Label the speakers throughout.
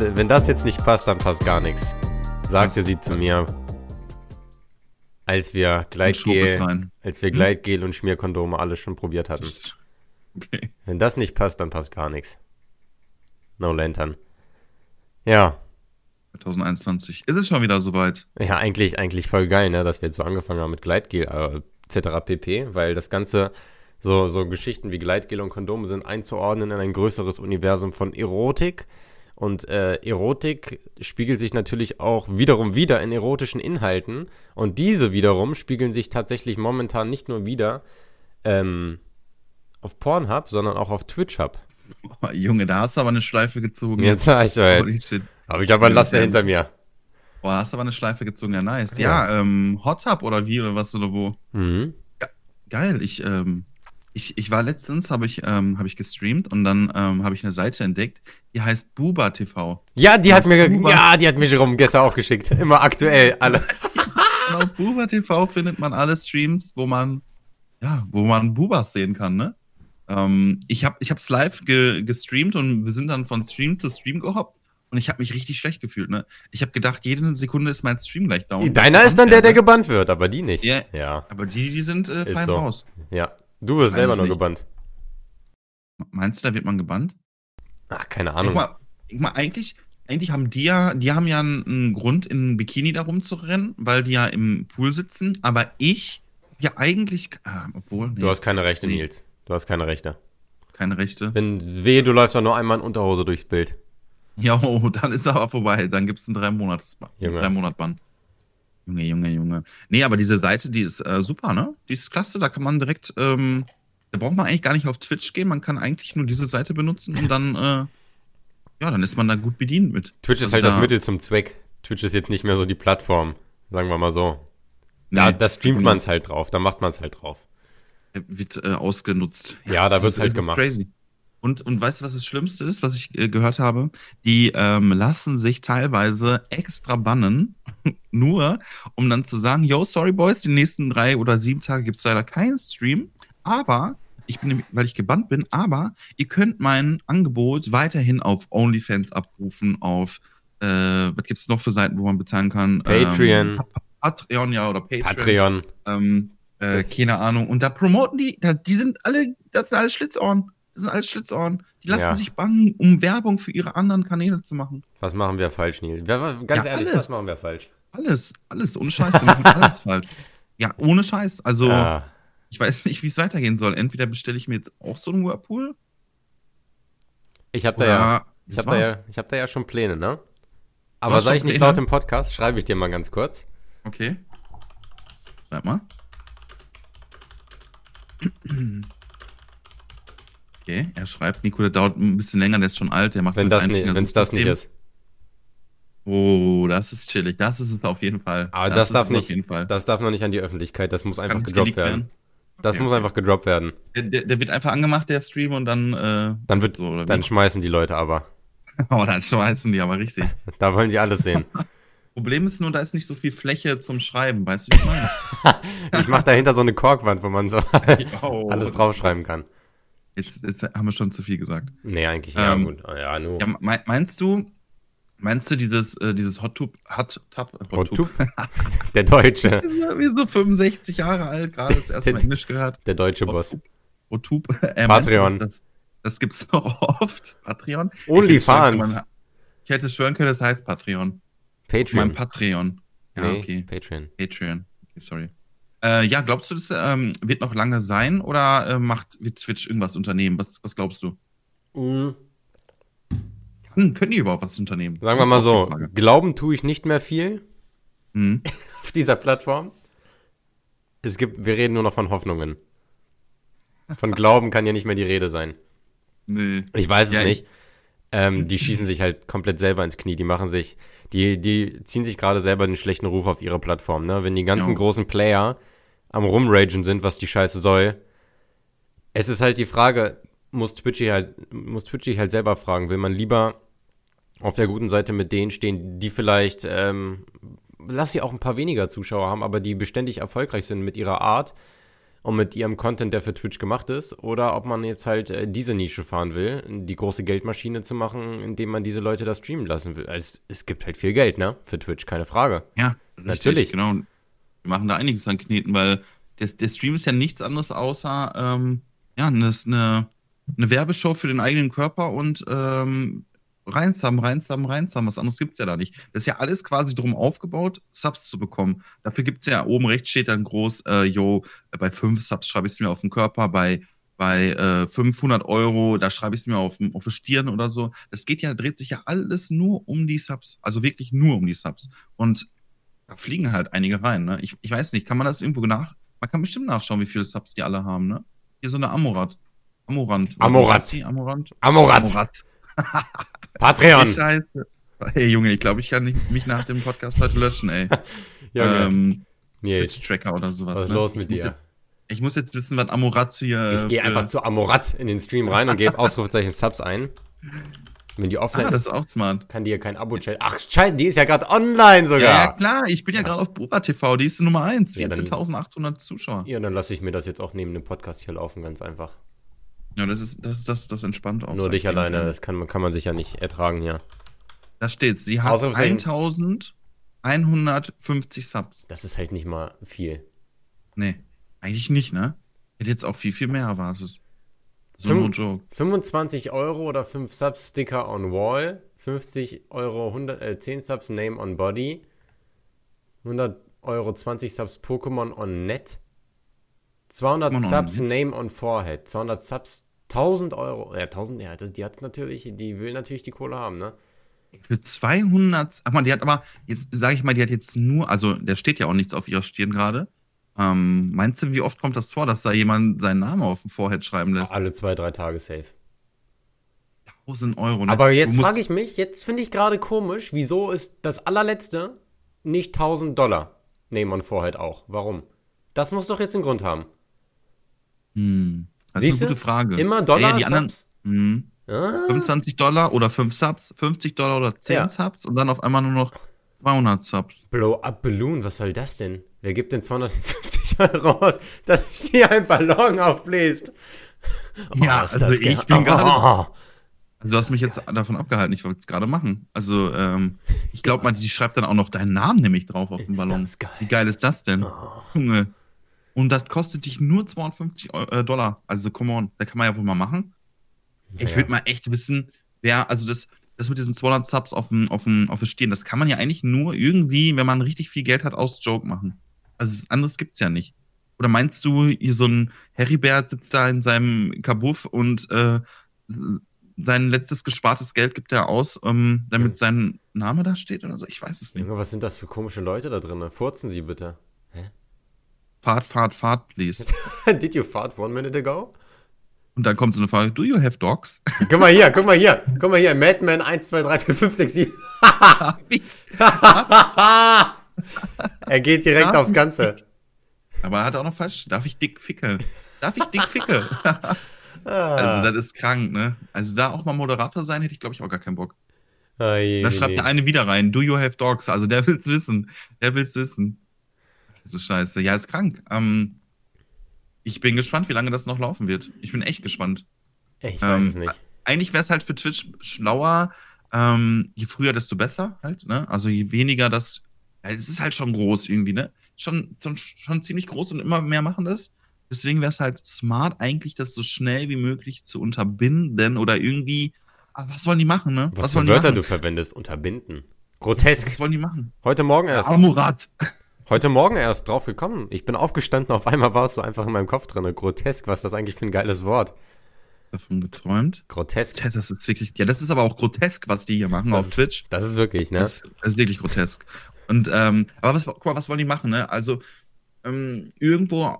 Speaker 1: wenn, wenn das jetzt nicht passt, dann passt gar nichts. Sagte sie zu mir, als wir Gleitgel, als wir hm? Gleitgel und Schmierkondome alles schon probiert hatten. Okay. Wenn das nicht passt, dann passt gar nichts. No Lantern. Ja.
Speaker 2: 2021. Ist es schon wieder soweit?
Speaker 1: Ja, eigentlich, eigentlich voll geil, ne, dass wir jetzt so angefangen haben mit Gleitgel äh, etc. pp, weil das Ganze so, so Geschichten wie Gleitgel und Kondome sind einzuordnen in ein größeres Universum von Erotik. Und äh, Erotik spiegelt sich natürlich auch wiederum wieder in erotischen Inhalten. Und diese wiederum spiegeln sich tatsächlich momentan nicht nur wieder ähm, auf Pornhub, sondern auch auf Twitch-Hub.
Speaker 2: Oh, Junge, da hast du aber eine Schleife gezogen.
Speaker 1: Jetzt sag ich ja jetzt. Aber ich habe ein Laster hinter mir.
Speaker 2: Boah, hast du aber eine Schleife gezogen, ja nice. Ja, ja ähm, Hot Tub oder wie oder was oder wo? Mhm. Ja, geil, ich, ähm, ich, ich war letztens, habe ich, ähm, hab ich gestreamt und dann ähm, habe ich eine Seite entdeckt, die heißt Buba TV.
Speaker 1: Ja, die hat mir, Buba. ja, die hat mich rum gestern auch geschickt. Immer aktuell, alle.
Speaker 2: auf Buba TV findet man alle Streams, wo man, ja, wo man Bubas sehen kann, ne? Ähm, ich habe es live ge gestreamt und wir sind dann von Stream zu Stream gehoppt und ich habe mich richtig schlecht gefühlt. Ne? Ich habe gedacht, jede Sekunde ist mein Stream gleich down.
Speaker 1: Deiner ist dann der, der gebannt wird, aber die nicht.
Speaker 2: Ja. ja. Aber die, die sind äh, fein
Speaker 1: so.
Speaker 2: raus.
Speaker 1: Ja. Du wirst selber nur gebannt.
Speaker 2: Meinst du, da wird man gebannt?
Speaker 1: Ach, keine Ahnung.
Speaker 2: Guck mal, guck mal eigentlich, eigentlich haben die ja, die haben ja einen Grund, in Bikini da rumzurennen, weil die ja im Pool sitzen. Aber ich, ja eigentlich, ah, obwohl.
Speaker 1: Nee. Du hast keine Rechte, nee. Nils. Du hast keine Rechte.
Speaker 2: Keine Rechte.
Speaker 1: Wenn weh, du läufst doch nur einmal in Unterhose durchs Bild.
Speaker 2: Ja, oh, dann ist aber vorbei. Dann gibt es einen drei Monats Junge. drei Monat Bann. Junge, Junge, Junge. Nee, aber diese Seite, die ist äh, super, ne? Die ist klasse. Da kann man direkt, ähm, da braucht man eigentlich gar nicht auf Twitch gehen. Man kann eigentlich nur diese Seite benutzen und dann, äh, ja, dann ist man da gut bedient mit.
Speaker 1: Twitch ist also halt da, das Mittel zum Zweck. Twitch ist jetzt nicht mehr so die Plattform, sagen wir mal so. Da, nee, da streamt man es halt drauf, da macht man es halt drauf
Speaker 2: wird äh, ausgenutzt.
Speaker 1: Ja, ja da wird es halt gemacht. Crazy.
Speaker 2: Und, und weißt du, was das Schlimmste ist, was ich äh, gehört habe? Die ähm, lassen sich teilweise extra bannen, nur um dann zu sagen, yo, sorry Boys, die nächsten drei oder sieben Tage gibt es leider keinen Stream, aber ich bin, weil ich gebannt bin, aber ihr könnt mein Angebot weiterhin auf OnlyFans abrufen, auf, äh, was gibt es noch für Seiten, wo man bezahlen kann?
Speaker 1: Patreon. Ähm,
Speaker 2: Patreon, ja, oder Patreon.
Speaker 1: Patreon.
Speaker 2: Ähm, äh, keine Ahnung. Und da promoten die, da, die sind alle, das sind alles Schlitzohren. Das sind alles Schlitzohren. Die lassen ja. sich bangen, um Werbung für ihre anderen Kanäle zu machen.
Speaker 1: Was machen wir falsch, Neil? Ganz ja, ehrlich, alles. was machen wir falsch?
Speaker 2: Alles, alles, ohne Scheiß. Wir machen alles falsch. Ja, ohne Scheiß. Also, ja. ich weiß nicht, wie es weitergehen soll. Entweder bestelle ich mir jetzt auch so einen Whirlpool.
Speaker 1: Ich habe da ja, ich habe da ja, ich habe da ja schon Pläne, ne? Aber sag ich nicht laut im Podcast, schreibe ich dir mal ganz kurz.
Speaker 2: Okay. Schreib mal. Okay, er schreibt, Nico, der dauert ein bisschen länger, der ist schon alt, der macht
Speaker 1: Wenn das nicht, wenn es das nicht ist.
Speaker 2: Oh, das ist chillig. Das ist es auf jeden Fall.
Speaker 1: Aber das, das darf nicht, das darf noch nicht an die Öffentlichkeit. Das muss das einfach gedroppt werden. werden. Das okay, muss einfach gedroppt werden.
Speaker 2: Der, der, der, wird einfach angemacht, der Stream, und dann. Äh,
Speaker 1: dann wird, so, dann schmeißen die Leute aber.
Speaker 2: oh, dann schmeißen die aber richtig.
Speaker 1: da wollen sie alles sehen.
Speaker 2: Problem ist nur, da ist nicht so viel Fläche zum Schreiben, weißt du, wie ich meine?
Speaker 1: ich mache dahinter so eine Korkwand, wo man so oh. alles draufschreiben kann.
Speaker 2: Jetzt, jetzt, haben wir schon zu viel gesagt.
Speaker 1: Nee, eigentlich, ja, ähm, gut. Ja, nur. Ja,
Speaker 2: meinst du, meinst du dieses, äh, dieses Hot Tub, Hot Tub,
Speaker 1: Hot, Tub? Der Deutsche.
Speaker 2: Wie so 65 Jahre alt, gerade das erste Mal Englisch gehört.
Speaker 1: Der deutsche Boss.
Speaker 2: Hot Tub.
Speaker 1: Äh, Patreon.
Speaker 2: Das, das gibt's noch oft. Patreon.
Speaker 1: OnlyFans.
Speaker 2: Ich hätte schwören können, das heißt Patreon.
Speaker 1: Patreon.
Speaker 2: Mein Patreon.
Speaker 1: Ja, nee, okay. Patreon.
Speaker 2: Patreon. Okay, sorry. Äh, ja, glaubst du, das ähm, wird noch lange sein oder äh, macht wird Twitch irgendwas unternehmen? Was, was glaubst du? Mhm. Kann, können die überhaupt was unternehmen?
Speaker 1: Sagen wir mal so, glauben tue ich nicht mehr viel mhm. auf dieser Plattform. Es gibt, wir reden nur noch von Hoffnungen. Von Glauben kann ja nicht mehr die Rede sein.
Speaker 2: Nee.
Speaker 1: Ich weiß es ja, nicht. Ähm, die schießen sich halt komplett selber ins Knie. Die machen sich, die, die ziehen sich gerade selber den schlechten Ruf auf ihre Plattform. Ne? Wenn die ganzen ja. großen Player am Rumragen sind, was die Scheiße soll, es ist halt die Frage, muss Twitchy halt, muss Twitchy halt selber fragen, will man lieber auf der guten Seite mit denen stehen, die vielleicht, ähm, lass sie auch ein paar weniger Zuschauer haben, aber die beständig erfolgreich sind mit ihrer Art und mit ihrem Content, der für Twitch gemacht ist, oder ob man jetzt halt äh, diese Nische fahren will, die große Geldmaschine zu machen, indem man diese Leute da streamen lassen will. Also es, es gibt halt viel Geld, ne? Für Twitch, keine Frage.
Speaker 2: Ja, richtig,
Speaker 1: Natürlich.
Speaker 2: Genau. Wir machen da einiges an Kneten, weil der, der Stream ist ja nichts anderes außer ähm, ja, eine, eine, Werbeshow für den eigenen Körper und ähm, reinsam, reinsam, reinsam. Was anderes gibt's ja da nicht. Das ist ja alles quasi drum aufgebaut, Subs zu bekommen. Dafür gibt's ja oben rechts steht dann groß, äh, yo, bei 5 Subs schreibe ich es mir auf den Körper, bei bei äh, 500 Euro, da schreibe ich es mir auf, auf die Stirn oder so. Das geht ja, dreht sich ja alles nur um die Subs. Also wirklich nur um die Subs. Und fliegen halt einige rein. Ne? Ich, ich weiß nicht, kann man das irgendwo nach? Man kann bestimmt nachschauen, wie viele Subs die alle haben. Ne? Hier so eine Amorat. Amorant.
Speaker 1: Amorat.
Speaker 2: Amorant.
Speaker 1: Amorat.
Speaker 2: Amorat.
Speaker 1: Patreon.
Speaker 2: Scheiße. Hey Junge, ich glaube, ich kann nicht, mich nach dem Podcast heute löschen, ey.
Speaker 1: ja,
Speaker 2: ähm,
Speaker 1: Nils,
Speaker 2: Twitch-Tracker oder sowas.
Speaker 1: was ist
Speaker 2: ne?
Speaker 1: los mit
Speaker 2: ich muss
Speaker 1: dir?
Speaker 2: Jetzt, ich muss jetzt wissen, was Amorat hier.
Speaker 1: Ich gehe einfach zu Amorat in den Stream rein und gebe Ausrufezeichen Subs ein. Wenn die offline
Speaker 2: Ah, das
Speaker 1: ist,
Speaker 2: auch smart.
Speaker 1: kann die ja kein Abo stellen. Ach, scheiße, die ist ja gerade online sogar.
Speaker 2: Ja, ja, klar, ich bin ja gerade auf Buba TV, die ist Nummer 1,
Speaker 1: Ja, dann-
Speaker 2: 14.800 Zuschauer.
Speaker 1: Ja, dann lasse ich mir das jetzt auch neben dem Podcast hier laufen, ganz einfach.
Speaker 2: Ja, das ist das, das, das entspannt auch.
Speaker 1: Nur dich alleine,
Speaker 2: ehrlich.
Speaker 1: das kann, man- kann man sich ja nicht ertragen hier.
Speaker 2: Da steht, sie hat
Speaker 1: Ausrufezeichen.
Speaker 2: 1150 Subs.
Speaker 1: Das ist halt nicht mal viel.
Speaker 2: Nee, eigentlich nicht, ne? Hätte jetzt auch viel, viel mehr erwartet. So no joke.
Speaker 1: 25 Euro oder 5 Subs Sticker on Wall, 50 Euro 100, äh, 10 Subs Name on Body, 100 Euro 20 Subs Pokémon on Net, 200
Speaker 2: Pokémon on
Speaker 1: Subs
Speaker 2: Net?
Speaker 1: Name on Forehead, 200 Subs 1000 Euro, ja 1000, ja, das, die hat's natürlich, die will natürlich die Kohle haben, ne?
Speaker 2: Für 200, ach man, die hat aber, jetzt sage ich mal, die hat jetzt nur, also da steht ja auch nichts auf ihrer Stirn gerade. Ähm, meinst du, wie oft kommt das vor, dass da jemand seinen Namen auf dem Vorhead schreiben lässt?
Speaker 1: Alle zwei, drei Tage safe.
Speaker 2: 1000 Euro, ne?
Speaker 1: Aber jetzt frage ich mich, jetzt finde ich gerade komisch, wieso ist das allerletzte nicht 1000 Dollar Name on Forehead auch? Warum? Das muss doch jetzt einen Grund haben.
Speaker 2: Hm, das ist
Speaker 1: Siehste?
Speaker 2: eine gute Frage.
Speaker 1: Immer Dollar
Speaker 2: Ja, die anderen,
Speaker 1: Subs?
Speaker 2: hm,
Speaker 1: Ah,
Speaker 2: 25 Dollar oder 5 Subs, 50 Dollar oder 10
Speaker 1: Ja.
Speaker 2: Subs und dann auf einmal nur noch 200 Subs.
Speaker 1: Blow Up Balloon, was soll das denn? Wer gibt denn 250 Euro aus, dass hier ein Ballon aufbläst?
Speaker 2: Ja,
Speaker 1: ist
Speaker 2: also ich bin gerade-
Speaker 1: Oh.
Speaker 2: Also du hast mich jetzt davon abgehalten, ich wollte es gerade machen. Also ähm, ich glaube mal, die schreibt dann auch noch deinen Namen nämlich drauf auf dem
Speaker 1: Ist
Speaker 2: Ballon.
Speaker 1: das geil.
Speaker 2: Wie geil ist das denn?
Speaker 1: Oh.
Speaker 2: Junge. Und das kostet dich nur 250 Eu- äh, Dollar. Also come on, da kann man ja wohl mal machen. Ich
Speaker 1: Ja.
Speaker 2: würde mal echt wissen, wer, also das, das mit diesen 200 Subs auf dem, auf dem, auf dem Stirn, das kann man ja eigentlich nur irgendwie, wenn man richtig viel Geld hat, aus Joke machen. Also anderes gibt's ja nicht. Oder meinst du, hier so ein Heribert sitzt da in seinem Kabuff und äh, sein letztes gespartes Geld gibt er aus, ähm, damit
Speaker 1: Ja.
Speaker 2: sein Name da steht oder so? Ich weiß es nicht.
Speaker 1: Was sind das für komische Leute da drin? Furzen Sie bitte.
Speaker 2: Fahrt, Fahrt, Fahrt, please.
Speaker 1: Did you fart one minute ago?
Speaker 2: Und dann kommt so eine Frage, do you have dogs?
Speaker 1: Guck mal hier, guck mal hier, guck mal hier, Madman 1, 2, 3, 4, 5, 6, 7. er geht direkt
Speaker 2: Ja.
Speaker 1: aufs Ganze.
Speaker 2: Aber er hat auch noch falsch. Darf ich dick ficke? Darf ich dick ficke?
Speaker 1: Ah.
Speaker 2: also, das ist krank, ne? Also, da auch mal Moderator sein, hätte ich, glaube ich, auch gar keinen Bock.
Speaker 1: Je,
Speaker 2: Da schreibt der eine wieder rein, do you have dogs? Also, der will's wissen. Der will's wissen. Das ist scheiße. Ja, ist krank. Ähm, ich bin gespannt, wie lange das noch laufen wird. Ich bin echt gespannt.
Speaker 1: Ich weiß
Speaker 2: ähm,
Speaker 1: es nicht.
Speaker 2: Eigentlich wäre es halt für Twitch schlauer, ähm, je früher, desto besser halt, ne? Also je weniger das, es ist halt schon groß irgendwie, ne? Schon, schon, schon ziemlich groß und immer mehr machen das. Deswegen wäre es halt smart, eigentlich das so schnell wie möglich zu unterbinden oder irgendwie, ah, was wollen die machen, ne?
Speaker 1: Was, für
Speaker 2: wollen
Speaker 1: Wörter du verwendest, unterbinden. Grotesk.
Speaker 2: Was wollen die machen?
Speaker 1: Heute Morgen erst.
Speaker 2: Amurat.
Speaker 1: Heute Morgen erst drauf gekommen. Ich bin aufgestanden, auf einmal war es so einfach in meinem Kopf drin. Grotesk, was ist das eigentlich für ein geiles Wort?
Speaker 2: Davon geträumt.
Speaker 1: Grotesk.
Speaker 2: Das ist wirklich, ja, das ist aber auch grotesk, was die hier machen
Speaker 1: Das
Speaker 2: auf
Speaker 1: ist-
Speaker 2: Twitch.
Speaker 1: Das ist wirklich, ne?
Speaker 2: Das, das ist wirklich grotesk. Und, ähm, aber was, guck mal, was wollen die machen, ne? Also, ähm, irgendwo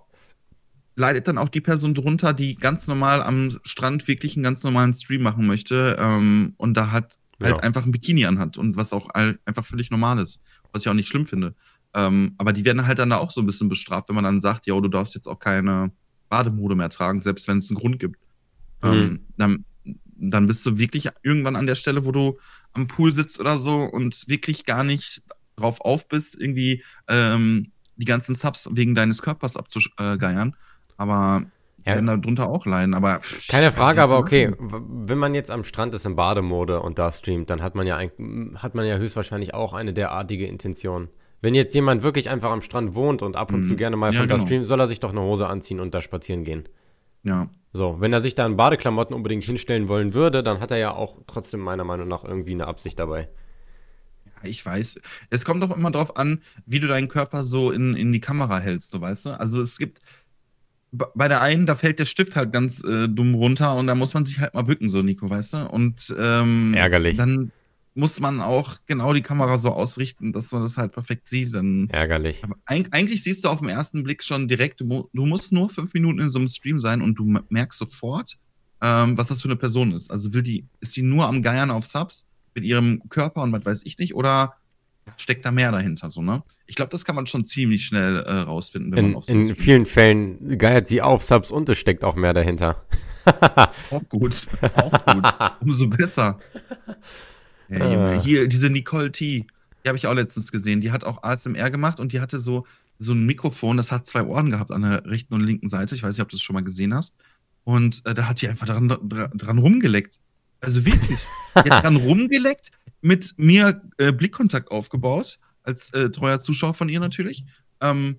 Speaker 2: leidet dann auch die Person drunter, die ganz normal am Strand wirklich einen ganz normalen Stream machen möchte ähm, und da hat halt
Speaker 1: Ja.
Speaker 2: einfach ein Bikini anhat und was auch all, einfach völlig normal ist, was ich auch nicht schlimm finde. Ähm, aber die werden halt dann da auch so ein bisschen bestraft, wenn man dann sagt, ja, du darfst jetzt auch keine Bademode mehr tragen, selbst wenn es einen Grund gibt.
Speaker 1: Mhm.
Speaker 2: Ähm, dann, dann bist du wirklich irgendwann an der Stelle, wo du am Pool sitzt oder so und wirklich gar nicht drauf auf bist, irgendwie ähm, die ganzen Subs wegen deines Körpers abzugeiern. Aber
Speaker 1: Ja.
Speaker 2: werden darunter auch leiden. Aber
Speaker 1: Keine Frage, aber okay, wenn man jetzt am Strand ist im Bademode und da streamt, dann hat man ja ein, hat man ja höchstwahrscheinlich auch eine derartige Intention. Wenn jetzt jemand wirklich einfach am Strand wohnt und ab und zu
Speaker 2: Mhm.
Speaker 1: gerne mal
Speaker 2: Ja,
Speaker 1: von da
Speaker 2: genau.
Speaker 1: streamt, soll er sich doch eine Hose anziehen und da spazieren gehen.
Speaker 2: Ja.
Speaker 1: So, wenn er sich da in Badeklamotten unbedingt hinstellen wollen würde, dann hat er ja auch trotzdem meiner Meinung nach irgendwie eine Absicht dabei.
Speaker 2: Ich weiß. Es kommt doch immer drauf an, wie du deinen Körper so in, in die Kamera hältst, so weißt du? Also es gibt bei der einen, da fällt der Stift halt ganz äh, dumm runter und da muss man sich halt mal bücken, so Nico, weißt du? Und ähm,
Speaker 1: Ärgerlich.
Speaker 2: dann muss man auch genau die Kamera so ausrichten, dass man das halt perfekt sieht. Dann
Speaker 1: Ärgerlich.
Speaker 2: eig eigentlich siehst du auf den ersten Blick schon direkt, du, du musst nur fünf Minuten in so einem Stream sein und du merkst sofort, ähm, was das für eine Person ist. Also will die, ist die nur am Geiern auf Subs mit ihrem Körper und was weiß ich nicht, oder steckt da mehr dahinter, so, ne? Ich glaube, das kann man schon ziemlich schnell äh, rausfinden, wenn
Speaker 1: In,
Speaker 2: man auf so
Speaker 1: in
Speaker 2: Stream
Speaker 1: vielen Fällen geiert sie auf Subs und es steckt auch mehr dahinter.
Speaker 2: Auch gut, auch gut. Umso besser. Ja, Junge,
Speaker 1: Ah.
Speaker 2: hier, diese Nicole T, die habe ich auch letztens gesehen. Die hat auch ASMR gemacht und die hatte so, so ein Mikrofon, das hat zwei Ohren gehabt an der rechten und linken Seite. Ich weiß nicht, ob du das schon mal gesehen hast. Und äh, da hat die einfach dran, dran, dran rumgeleckt. Also wirklich. Die hat dran rumgeleckt, mit mir äh, Blickkontakt aufgebaut, als äh, treuer Zuschauer von ihr natürlich. Ähm,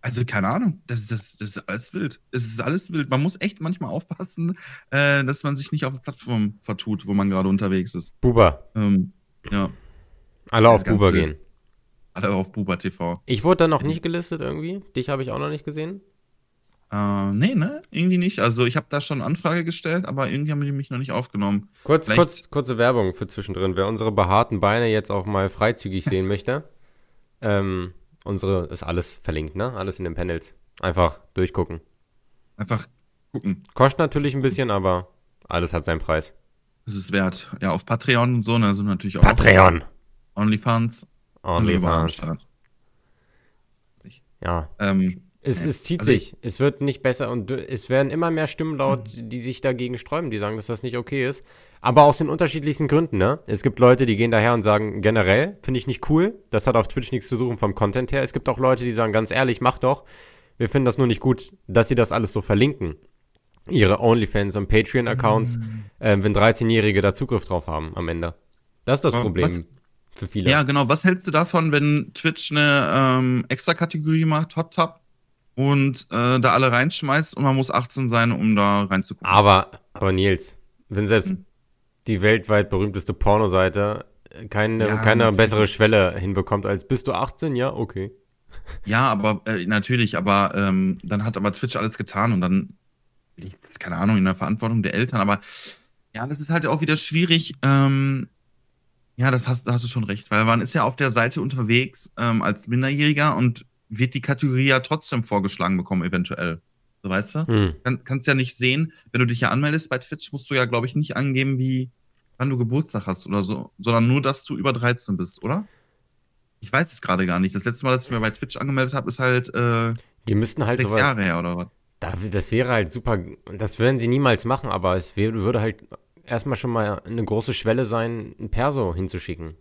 Speaker 2: also keine Ahnung, das ist, das, das ist alles wild. Es ist alles wild. Man muss echt manchmal aufpassen, äh, dass man sich nicht auf der Plattform vertut, wo man gerade unterwegs ist.
Speaker 1: Buba.
Speaker 2: Ähm, ja,
Speaker 1: Alle auf Buba gehen.
Speaker 2: alle auf Buba TV.
Speaker 1: Ich wurde da noch nicht gelistet irgendwie. Dich habe ich auch noch nicht gesehen.
Speaker 2: Äh, nee, ne? Irgendwie nicht. Also ich habe da schon Anfrage gestellt, aber irgendwie haben die mich noch nicht aufgenommen.
Speaker 1: Kurz,
Speaker 2: Vielleicht-
Speaker 1: kurz, kurze Werbung für zwischendrin. Wer unsere behaarten Beine jetzt auch mal freizügig sehen möchte, ähm, unsere ist alles verlinkt, ne? Alles in den Panels. Einfach durchgucken.
Speaker 2: Einfach gucken.
Speaker 1: Kostet natürlich ein bisschen, aber alles hat seinen Preis.
Speaker 2: Es ist wert. Ja, auf Patreon und so, ne, sind natürlich auch
Speaker 1: Patreon.
Speaker 2: OnlyFans.
Speaker 1: OnlyFans.
Speaker 2: Start.
Speaker 1: Ja.
Speaker 2: Ähm,
Speaker 1: Es, es zieht
Speaker 2: Also
Speaker 1: sich. Es wird nicht besser und du- es werden immer mehr Stimmen laut,
Speaker 2: Mhm.
Speaker 1: die sich dagegen sträuben, die sagen, dass das nicht okay ist. Aber aus den unterschiedlichsten Gründen, ne? Es gibt Leute, die gehen daher und sagen, generell finde ich nicht cool. Das hat auf Twitch nichts zu suchen vom Content her. Es gibt auch Leute, die sagen, ganz ehrlich, mach doch. Wir finden das nur nicht gut, dass sie das alles so verlinken. Ihre OnlyFans und Patreon-Accounts,
Speaker 2: Mhm.
Speaker 1: äh, wenn 13-Jährige da Zugriff drauf haben am Ende. Das ist das
Speaker 2: Aber
Speaker 1: Problem
Speaker 2: was-
Speaker 1: für viele.
Speaker 2: Ja, genau. Was hältst du davon, wenn Twitch eine ähm, extra Kategorie macht, Hot Tub, und äh, da alle reinschmeißt und man muss 18 sein, um da reinzugucken?
Speaker 1: Aber, aber Nils, wenn selbst
Speaker 2: Hm.
Speaker 1: die weltweit berühmteste Pornoseite keine,
Speaker 2: Ja,
Speaker 1: keine
Speaker 2: natürlich.
Speaker 1: bessere Schwelle hinbekommt als bist du 18? Ja, okay.
Speaker 2: Ja, aber äh, natürlich, aber ähm, dann hat aber Twitch alles getan und dann liegt, keine Ahnung, in der Verantwortung der Eltern. Aber ja, das ist halt auch wieder schwierig. Ähm, ja, das hast, da hast du schon recht, weil man ist ja auf der Seite unterwegs ähm, als Minderjähriger und wird die Kategorie ja trotzdem vorgeschlagen bekommen, eventuell. So weißt du?
Speaker 1: Hm.
Speaker 2: Kann, kannst ja nicht sehen, wenn du dich ja anmeldest bei Twitch, musst du ja, glaube ich, nicht angeben, wie wann du Geburtstag hast oder so, sondern nur, dass du über 13 bist, oder? Ich weiß es gerade gar nicht. Das letzte Mal, dass ich mir bei Twitch angemeldet habe, ist halt äh,
Speaker 1: Die müssten halt
Speaker 2: sechs
Speaker 1: so
Speaker 2: Jahre her oder was?
Speaker 1: Da, das wäre halt super. Das werden sie niemals machen, aber es wär, würde halt erstmal schon mal eine große Schwelle sein, ein Perso hinzuschicken.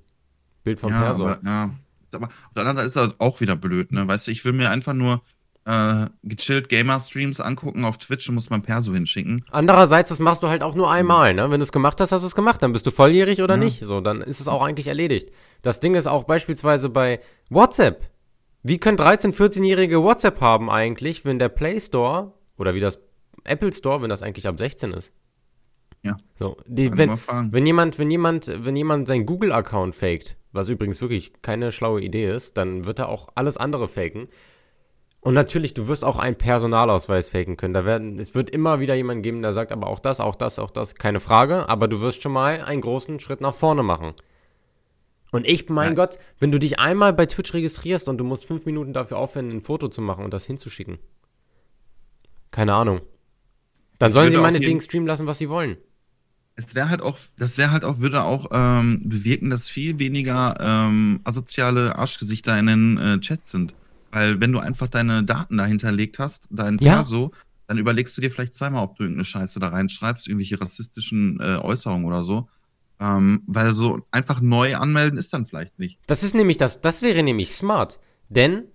Speaker 1: Bild vom
Speaker 2: ja,
Speaker 1: Perso.
Speaker 2: aber, ja. Aber auf der anderen Seite ist das auch wieder blöd, ne? Weißt du, ich will mir einfach nur äh, gechillt Gamer-Streams angucken auf Twitch und muss mein Perso hinschicken.
Speaker 1: Andererseits, das machst du halt auch nur einmal, ne? Wenn du es gemacht hast, hast du es gemacht. Dann bist du volljährig oder
Speaker 2: Ja.
Speaker 1: nicht. So, dann ist es auch eigentlich erledigt. Das Ding ist auch beispielsweise bei WhatsApp. Wie können 13-, 14-Jährige WhatsApp haben eigentlich, wenn der Play Store oder wie das Apple Store, wenn das eigentlich ab 16 ist?
Speaker 2: Ja.
Speaker 1: So, die, wenn, wenn jemand, wenn jemand, wenn jemand seinen Google-Account faked, was übrigens wirklich keine schlaue Idee ist, dann wird er auch alles andere faken. Und natürlich, du wirst auch einen Personalausweis faken können. Da werden, es wird immer wieder jemanden geben, der sagt, aber auch das, auch das, auch das, keine Frage. Aber du wirst schon mal einen großen Schritt nach vorne machen. Und ich, mein
Speaker 2: Ja.
Speaker 1: Gott, wenn du dich einmal bei Twitch registrierst und du musst fünf Minuten dafür aufwenden, ein Foto zu machen und das hinzuschicken. Keine Ahnung. Dann
Speaker 2: Das
Speaker 1: sollen sie meinetwegen streamen lassen, was sie wollen.
Speaker 2: Es wäre halt auch, das wäre halt auch, würde auch ähm, bewirken, dass viel weniger ähm, asoziale Arschgesichter in den äh, Chats sind. Weil wenn du einfach deine Daten da hinterlegt hast, dein
Speaker 1: Ja.
Speaker 2: Perso, dann überlegst du dir vielleicht zweimal, ob du irgendeine Scheiße da reinschreibst, irgendwelche rassistischen äh, Äußerungen oder so. Ähm, weil so einfach neu anmelden ist dann vielleicht nicht.
Speaker 1: Das ist nämlich das, das wäre nämlich smart. Denn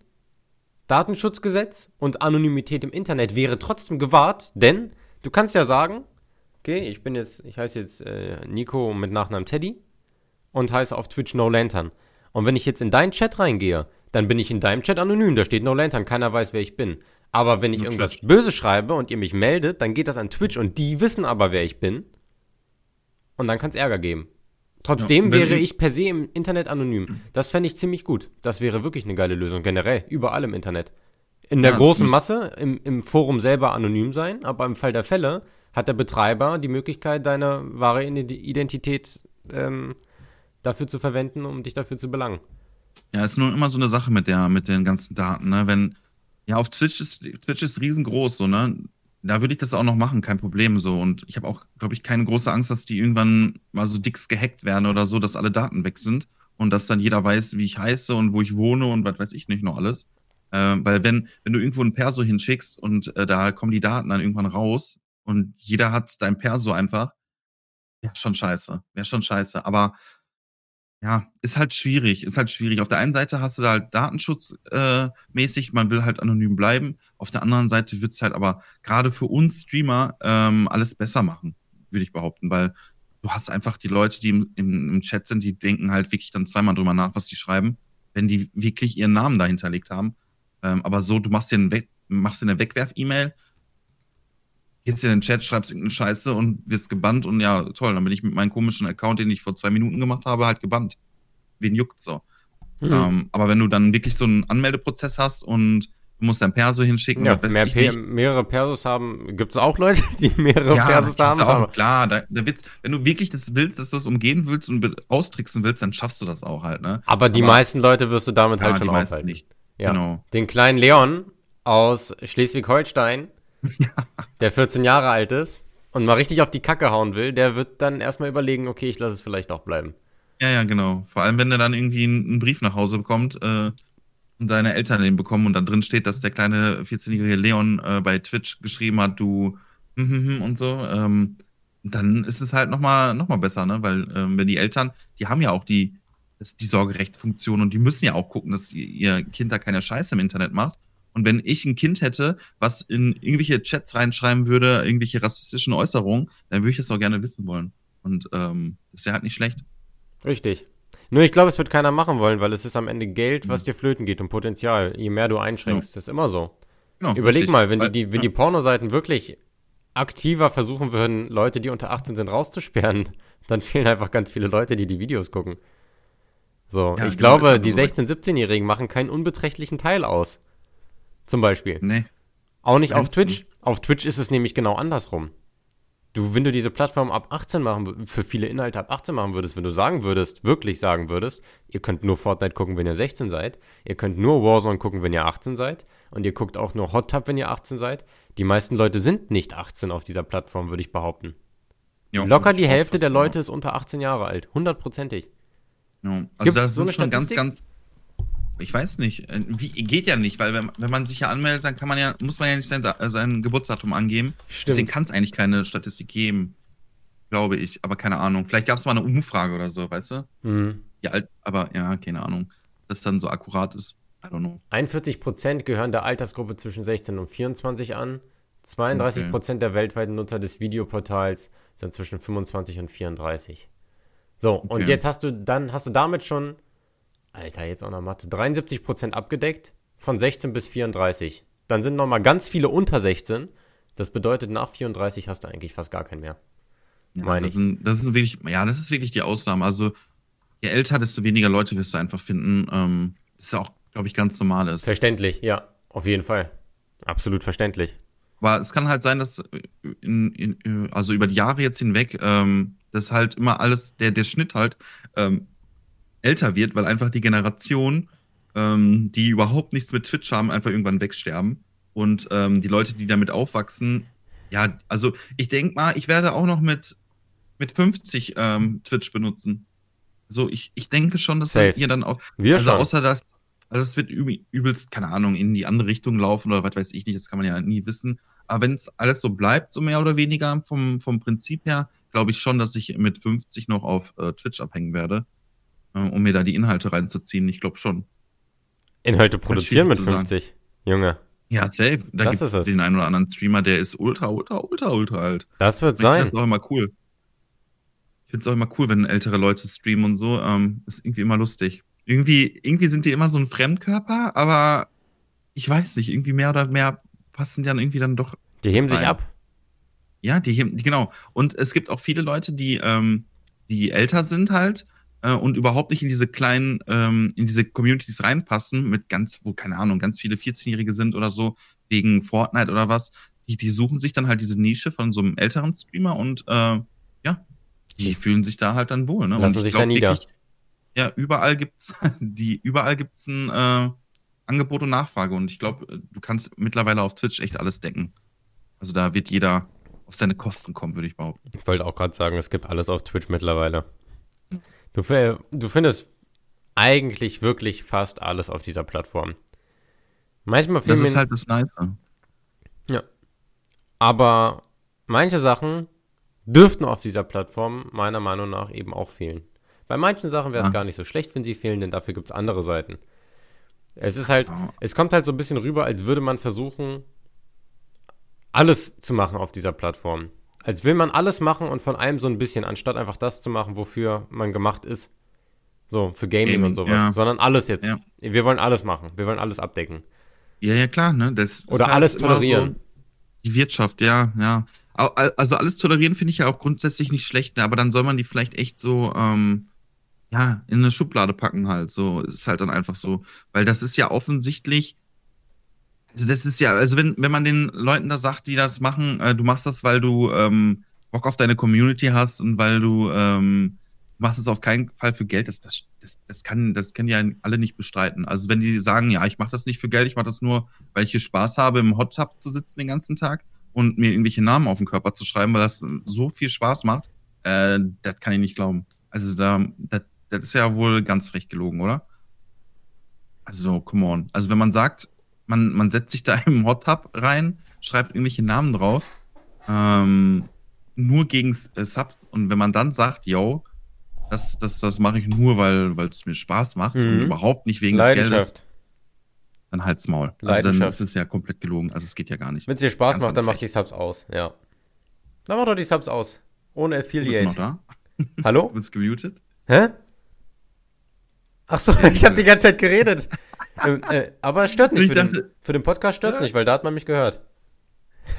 Speaker 1: Datenschutzgesetz und Anonymität im Internet wäre trotzdem gewahrt, denn du kannst ja sagen, okay, ich bin jetzt, ich heiße jetzt äh, Nico mit Nachnamen Teddy und heiße auf Twitch No Lantern. Und wenn ich jetzt in deinen Chat reingehe, dann bin ich in deinem Chat anonym, da steht No Lantern, keiner weiß, wer ich bin. Aber wenn ich
Speaker 2: Nur
Speaker 1: irgendwas
Speaker 2: Twitch.
Speaker 1: Böses schreibe und ihr mich meldet, dann geht das an Twitch und die wissen aber, wer ich bin. Und dann kann es Ärger geben. Trotzdem
Speaker 2: Ja,
Speaker 1: wäre
Speaker 2: ich-
Speaker 1: per se im Internet anonym. Das fände ich ziemlich gut. Das wäre wirklich eine geile Lösung, generell, überall im Internet. In der
Speaker 2: Ja,
Speaker 1: großen Masse, im, im Forum selber anonym sein, aber im Fall der Fälle hat der Betreiber die Möglichkeit, deine wahre Ide- Identität ähm, dafür zu verwenden, um dich dafür zu belangen.
Speaker 2: Ja, ist nur immer so eine Sache mit der, mit den ganzen Daten, ne? Wenn, ja, auf Twitch ist, Twitch ist riesengroß, so, ne? Da würde ich das auch noch machen, kein Problem, so. Und ich habe auch, glaube ich, keine große Angst, dass die irgendwann mal so dicks gehackt werden oder so, dass alle Daten weg sind und dass dann jeder weiß, wie ich heiße und wo ich wohne und was weiß ich nicht noch alles. Ähm, weil wenn, wenn du irgendwo ein Perso hinschickst und äh, da kommen die Daten dann irgendwann raus und jeder hat dein Perso einfach, wäre schon scheiße. Wäre schon scheiße. Aber ja, ist halt schwierig, ist halt schwierig. Auf der einen Seite hast du da halt datenschutzmäßig, äh, man will halt anonym bleiben. Auf der anderen Seite wird's halt aber gerade für uns Streamer ähm, alles besser machen, würde ich behaupten, weil du hast einfach die Leute, die im, im, im Chat sind, die denken halt wirklich dann zweimal drüber nach, was die schreiben, wenn die wirklich ihren Namen dahinterlegt haben. Ähm, aber so, du machst dir, einen Weg, machst dir eine Wegwerf-E-Mail, gehst in den Chat, schreibst irgendeine Scheiße und wirst gebannt und ja, toll, dann bin ich mit meinem komischen Account, den ich vor zwei Minuten gemacht habe, halt gebannt. Wen juckt so.
Speaker 1: Hm.
Speaker 2: Ähm, aber wenn du dann wirklich so einen Anmeldeprozess hast und du musst dein Perso hinschicken,
Speaker 1: ja, mehr
Speaker 2: ich
Speaker 1: P
Speaker 2: nicht.
Speaker 1: mehrere Persos haben. Gibt es auch Leute, die mehrere Persos
Speaker 2: gibt's
Speaker 1: haben?
Speaker 2: auch,
Speaker 1: aber-
Speaker 2: klar, da, da wenn du wirklich das willst, dass du es umgehen willst und austricksen willst, dann schaffst du das auch halt, ne?
Speaker 1: Aber die
Speaker 2: Aber-
Speaker 1: meisten Leute wirst du damit
Speaker 2: Ja,
Speaker 1: halt schon aufhalten.
Speaker 2: nicht.
Speaker 1: Ja.
Speaker 2: Genau.
Speaker 1: Den kleinen Leon aus Schleswig-Holstein, der 14 Jahre alt ist und mal richtig auf die Kacke hauen will, der wird dann erstmal überlegen, okay, ich lasse es vielleicht auch bleiben.
Speaker 2: Ja, ja, genau. Vor allem, wenn der dann irgendwie einen, Brief nach Hause bekommt äh, und deine Eltern den bekommen und dann drin steht, dass der kleine 14-jährige Leon äh, bei Twitch geschrieben hat, du hm, hm, hm und so, ähm, dann ist es halt nochmal noch mal besser, ne? Weil ähm, wenn die Eltern, die haben ja auch die, die Sorgerechtsfunktion und die müssen ja auch gucken, dass ihr Kind da keine Scheiße im Internet macht. Und wenn ich ein Kind hätte, was in irgendwelche Chats reinschreiben würde, irgendwelche rassistischen Äußerungen, dann würde ich das auch gerne wissen wollen. Und ähm, ist ja halt nicht schlecht.
Speaker 1: Richtig. Nur ich glaube, es wird keiner machen wollen, weil es ist am Ende Geld, was
Speaker 2: Mhm.
Speaker 1: dir flöten geht und Potenzial. Je mehr du einschränkst, das ist immer so.
Speaker 2: Genau,
Speaker 1: Überleg
Speaker 2: richtig.
Speaker 1: mal, wenn
Speaker 2: Weil-
Speaker 1: die, wenn
Speaker 2: ja.
Speaker 1: die Pornoseiten wirklich aktiver versuchen würden, Leute, die unter 18 sind, rauszusperren, dann fehlen einfach ganz viele Leute, die die Videos gucken. So,
Speaker 2: Ja,
Speaker 1: ich
Speaker 2: genau,
Speaker 1: glaube,
Speaker 2: einfach
Speaker 1: die
Speaker 2: so.
Speaker 1: 16-, 17-Jährigen machen keinen unbeträchtlichen Teil aus. Zum Beispiel.
Speaker 2: Nee.
Speaker 1: Auch nicht auf? Twitch. Auf Twitch ist es nämlich genau andersrum. Du, wenn du diese Plattform ab 18 machen, für viele Inhalte ab 18 machen würdest, wenn du sagen würdest, wirklich sagen würdest, ihr könnt nur Fortnite gucken, wenn ihr 16 seid, ihr könnt nur Warzone gucken, wenn ihr 18 seid und ihr guckt auch nur Hot Tub, wenn ihr 18 seid. Die meisten Leute sind nicht 18 auf dieser Plattform, würde ich behaupten.
Speaker 2: Ja,
Speaker 1: Locker die Hälfte der
Speaker 2: genau.
Speaker 1: Leute ist unter 18 Jahre alt. Hundertprozentig.
Speaker 2: Ja. Also
Speaker 1: Gibt's
Speaker 2: das
Speaker 1: so
Speaker 2: sind
Speaker 1: eine
Speaker 2: schon ganz,
Speaker 1: Statistik?
Speaker 2: ganz. Ich weiß nicht. äh, Wie, geht ja nicht, weil wenn, wenn man sich ja anmeldet, dann kann man ja, muss man ja nicht sein, äh, sein Geburtsdatum angeben. Deswegen kann es eigentlich keine Statistik geben. Glaube ich. Aber keine Ahnung. Vielleicht gab es mal eine Umfrage oder so, weißt du?
Speaker 1: Mhm.
Speaker 2: Ja, aber ja, keine Ahnung. Dass dann so akkurat ist. I don't know.
Speaker 1: 41% gehören der Altersgruppe zwischen 16 und 24 an. 32% der weltweiten Nutzer des Videoportals sind zwischen 25 und 34. So, und
Speaker 2: Okay.
Speaker 1: jetzt hast du dann hast du damit schon Alter, jetzt auch noch Mathe, 73% abgedeckt von 16 bis 34. Dann sind noch mal ganz viele unter 16. Das bedeutet nach 34 hast du eigentlich fast gar keinen mehr.
Speaker 2: Ja,
Speaker 1: Meine
Speaker 2: das,
Speaker 1: ich.
Speaker 2: sind, das ist wirklich, ja, das ist wirklich die Ausnahme. Also, je älter, desto weniger Leute wirst du einfach finden. Ähm, ist auch, glaube ich, ganz normal ist.
Speaker 1: Verständlich, ja, auf jeden Fall. Absolut verständlich.
Speaker 2: Aber es kann halt sein, dass in, in, also über die Jahre jetzt hinweg, ähm, dass halt immer alles, der, der Schnitt halt ähm, älter wird, weil einfach die Generation, ähm, die überhaupt nichts mit Twitch haben, einfach irgendwann wegsterben. Und ähm, die Leute, die damit aufwachsen, ja, also ich denke mal, ich werde auch noch mit, mit 50 ähm, Twitch benutzen. So, ich, ich denke schon, dass
Speaker 1: Safe.
Speaker 2: ihr dann auch,
Speaker 1: Wir
Speaker 2: also
Speaker 1: schon.
Speaker 2: außer dass, also es wird üb- übelst, keine Ahnung, in die andere Richtung laufen oder was weiß ich nicht, das kann man ja nie wissen. Aber wenn es alles so bleibt, so mehr oder weniger vom, vom Prinzip her, glaube ich schon, dass ich mit 50 noch auf äh, Twitch abhängen werde, äh, um mir da die Inhalte reinzuziehen. Ich glaube schon.
Speaker 1: Inhalte produzieren mit
Speaker 2: schwierig zu sagen.
Speaker 1: 50. Junge.
Speaker 2: Ja, safe. Da
Speaker 1: Das
Speaker 2: gibt
Speaker 1: ist
Speaker 2: es den einen oder anderen Streamer, der ist ultra, ultra, ultra, ultra alt.
Speaker 1: Das wird
Speaker 2: Ich
Speaker 1: sein.
Speaker 2: das auch immer cool. Ich finde es auch immer cool, wenn ältere Leute streamen und so. Ähm, ist irgendwie immer lustig. Irgendwie, irgendwie sind die immer so ein Fremdkörper, aber ich weiß nicht, irgendwie mehr oder mehr passen die dann irgendwie dann doch.
Speaker 1: Die heben sich
Speaker 2: Nein.
Speaker 1: ab.
Speaker 2: Ja, die, heben- genau. Und es gibt auch viele Leute, die, ähm, die älter sind halt äh, und überhaupt nicht in diese kleinen, ähm, in diese Communities reinpassen, mit ganz, wo, keine Ahnung, ganz viele 14-Jährige sind oder so, wegen Fortnite oder was. Die, die suchen sich dann halt diese Nische von so einem älteren Streamer und äh, ja, die fühlen sich da halt dann wohl. Ne?
Speaker 1: Lassen
Speaker 2: und ich
Speaker 1: sich
Speaker 2: glaub
Speaker 1: da nieder.
Speaker 2: ja, überall gibt's die, überall gibt's ein äh, Angebot und Nachfrage und ich glaube, du kannst mittlerweile auf Twitch echt alles decken. Also da wird jeder auf seine Kosten kommen, würde ich behaupten.
Speaker 1: Ich wollte auch gerade sagen, es gibt alles auf Twitch mittlerweile. Du, du findest eigentlich wirklich fast alles auf dieser Plattform. Manchmal
Speaker 2: Das ist halt das Nice.
Speaker 1: aber manche Sachen dürften auf dieser Plattform meiner Meinung nach eben auch fehlen. Bei manchen Sachen wäre es
Speaker 2: Ja.
Speaker 1: gar nicht so schlecht, wenn sie fehlen, denn dafür gibt es andere Seiten. Es ist halt,
Speaker 2: Ja.
Speaker 1: es kommt halt so ein bisschen rüber, als würde man versuchen, alles zu machen auf dieser Plattform. Als will man alles machen und von allem so ein bisschen, anstatt einfach das zu machen, wofür man gemacht ist. So, für Gaming,
Speaker 2: Gaming,
Speaker 1: und sowas.
Speaker 2: ja.
Speaker 1: Sondern alles jetzt.
Speaker 2: Ja.
Speaker 1: Wir wollen alles machen. Wir wollen alles abdecken.
Speaker 2: Ja, ja, klar, ne? Das
Speaker 1: Oder
Speaker 2: halt
Speaker 1: alles tolerieren.
Speaker 2: So die Wirtschaft, ja, ja. Also alles tolerieren finde ich ja auch grundsätzlich nicht schlecht, ne? aber dann soll man die vielleicht echt so, ähm, ja, in eine Schublade packen halt. So, es ist halt dann einfach so. Weil das ist ja offensichtlich, also das ist ja, also wenn, wenn man den Leuten da sagt, die das machen, äh, du machst das, weil du ähm, Bock auf deine Community hast und weil du ähm, machst es auf keinen Fall für Geld, das, das, das, das, kann, das können ja alle nicht bestreiten. Also wenn die sagen, ja, ich mache das nicht für Geld, ich mache das nur, weil ich hier Spaß habe, im Hot Tub zu sitzen den ganzen Tag und mir irgendwelche Namen auf den Körper zu schreiben, weil das so viel Spaß macht, äh, das kann ich nicht glauben. Also da, das, das ist ja wohl ganz frech gelogen, oder? Also, come on. Also wenn man sagt, man, man setzt sich da im Hot Tub rein, schreibt irgendwelche Namen drauf, ähm, nur gegen äh, Subs und wenn man dann sagt, yo, das, das, das mache ich nur, weil weil es mir Spaß macht und
Speaker 1: Mhm.
Speaker 2: überhaupt nicht wegen des Geldes, dann halt's Maul. Also dann ist es ja komplett gelogen. Also es geht ja gar nicht.
Speaker 1: Wenn es dir Spaß
Speaker 2: Ganz,
Speaker 1: macht,
Speaker 2: ganz
Speaker 1: dann mach die Subs aus. Ja. Dann mach doch die Subs aus. Ohne
Speaker 2: Du bist noch
Speaker 1: Affiliate.
Speaker 2: da?
Speaker 1: Hallo?
Speaker 2: Du bist gemutet?
Speaker 1: Hä? Ach so, ich habe die ganze Zeit geredet. Ähm, äh, aber es stört nicht.
Speaker 2: Ich
Speaker 1: Für den,
Speaker 2: dachte-
Speaker 1: für den Podcast stört es
Speaker 2: Ja.
Speaker 1: nicht, weil da hat man mich gehört.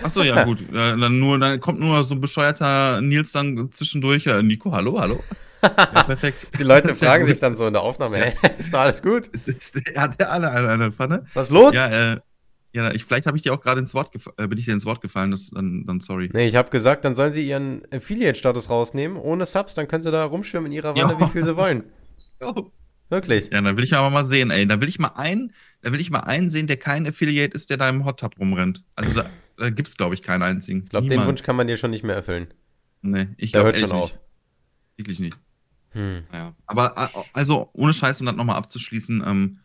Speaker 2: Achso, ja, gut. Äh, dann, nur, dann kommt nur so ein bescheuerter Nils dann zwischendurch. Äh, Nico, hallo, hallo. Ja, perfekt.
Speaker 1: Die Leute fragen sich dann so in der Aufnahme, hä, ist da alles gut?
Speaker 2: Hat der alle eine, eine Pfanne?
Speaker 1: Was ist los?
Speaker 2: Ja, äh, ja, ich, vielleicht habe ich dir auch gerade ins Wort äh, bin ich dir ins Wort gefallen, das, dann, dann sorry.
Speaker 1: Nee, ich habe gesagt, dann sollen sie ihren Affiliate-Status rausnehmen, ohne Subs, dann können sie da rumschwimmen in ihrer Wanne,
Speaker 2: Ja.
Speaker 1: wie viel sie wollen. Wirklich.
Speaker 2: Ja, dann will ich aber mal sehen, ey. Da will ich mal einen, da will ich mal einen sehen, der kein Affiliate ist, der da im Hot Tub rumrennt. Also da, da gibt's, glaube ich, keinen einzigen.
Speaker 1: Ich glaube, den Wunsch kann man dir schon nicht mehr erfüllen.
Speaker 2: Nee, ich glaube
Speaker 1: schon
Speaker 2: ehrlich
Speaker 1: auf.
Speaker 2: nicht. Wirklich nicht.
Speaker 1: Hm.
Speaker 2: Ja. Aber also ohne Scheiß, um das nochmal abzuschließen, ähm,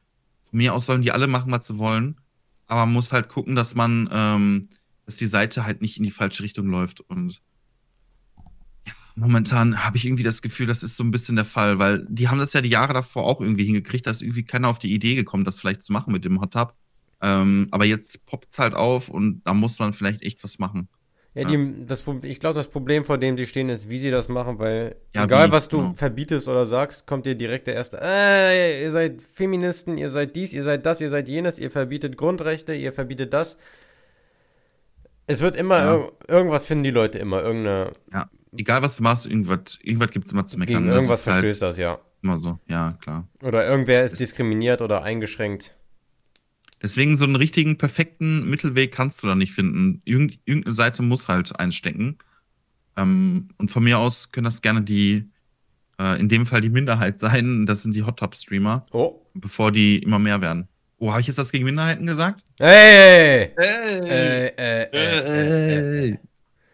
Speaker 2: von mir aus sollen die alle machen, was sie wollen. Aber man muss halt gucken, dass man, ähm, dass die Seite halt nicht in die falsche Richtung läuft. Und momentan habe ich irgendwie das Gefühl, das ist so ein bisschen der Fall, weil die haben das ja die Jahre davor auch irgendwie hingekriegt, da ist irgendwie keiner auf die Idee gekommen, das vielleicht zu machen mit dem Hot Tub. Ähm, aber jetzt poppt es halt auf und da muss man vielleicht echt was machen.
Speaker 1: Ja, die, das, ich glaube, das Problem, vor dem die stehen, ist, wie sie das machen, weil
Speaker 2: Ja,
Speaker 1: egal,
Speaker 2: wie,
Speaker 1: was du
Speaker 2: genau.
Speaker 1: verbietest oder sagst, kommt dir direkt der erste, äh, ihr seid Feministen, ihr seid dies, ihr seid das, ihr seid jenes, ihr verbietet Grundrechte, ihr verbietet das. Es wird immer,
Speaker 2: Ja.
Speaker 1: ir irgendwas finden die Leute immer, irgendeine,
Speaker 2: Ja, egal was du machst, irgendwas, irgendwas gibt es immer zu meckern.
Speaker 1: gegen
Speaker 2: Das
Speaker 1: irgendwas
Speaker 2: halt
Speaker 1: verstößt das, ja.
Speaker 2: Immer so, ja, klar.
Speaker 1: Oder irgendwer ist diskriminiert oder eingeschränkt.
Speaker 2: Deswegen so einen richtigen, perfekten Mittelweg kannst du da nicht finden. Irgend, irgendeine Seite muss halt einstecken. Ähm, und von mir aus können das gerne die, äh, in dem Fall die Minderheit sein. Das sind die Hot Tub Streamer,
Speaker 1: Oh.
Speaker 2: bevor die immer mehr werden. Oh, habe ich jetzt das gegen Minderheiten gesagt?
Speaker 1: Hey!
Speaker 2: Hey!
Speaker 1: Äh, äh, äh, äh.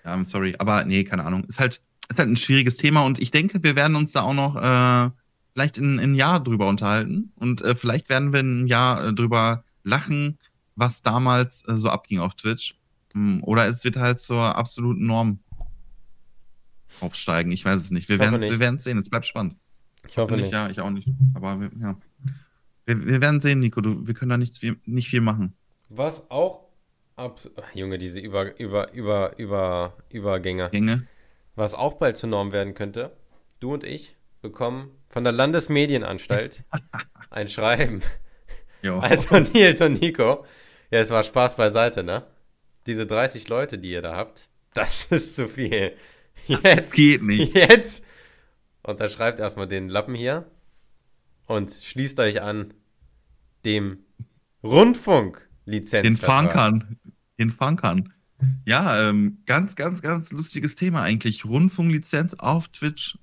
Speaker 2: Ja, I'm sorry. Aber nee, keine Ahnung. Ist halt, ist halt ein schwieriges Thema und ich denke, wir werden uns da auch noch äh, vielleicht in, in ein Jahr drüber unterhalten. Und äh, vielleicht werden wir in ein Jahr äh, drüber lachen, was damals äh, so abging auf Twitch. Hm, Oder es wird halt zur absoluten Norm aufsteigen. Ich weiß es nicht. Wir werden wir es sehen. Es bleibt spannend.
Speaker 1: Ich hoffe
Speaker 2: Nicht,
Speaker 1: nicht.
Speaker 2: Ja, ich auch nicht. Aber wir, ja. Wir, wir werden sehen, Nico. Du, wir können da nichts viel, nicht viel machen.
Speaker 1: Was auch ab. Ach, Junge, diese über, über, über, über, Übergänge.
Speaker 2: Gänge.
Speaker 1: Was auch bald zur Norm werden könnte. Du und ich bekommen von der Landesmedienanstalt ein Schreiben.
Speaker 2: Jo.
Speaker 1: Also Nils und Nico. Ja, es war Spaß beiseite, ne? Diese 30 Leute, die ihr da habt, das ist zu viel. Jetzt,
Speaker 2: geht nicht.
Speaker 1: jetzt unterschreibt erstmal den Lappen hier und schließt euch an dem Rundfunklizenz.
Speaker 2: Den fahren kann. Den fahren kann. Ja, ähm, ganz, ganz, ganz lustiges Thema eigentlich. Rundfunklizenz auf Twitch.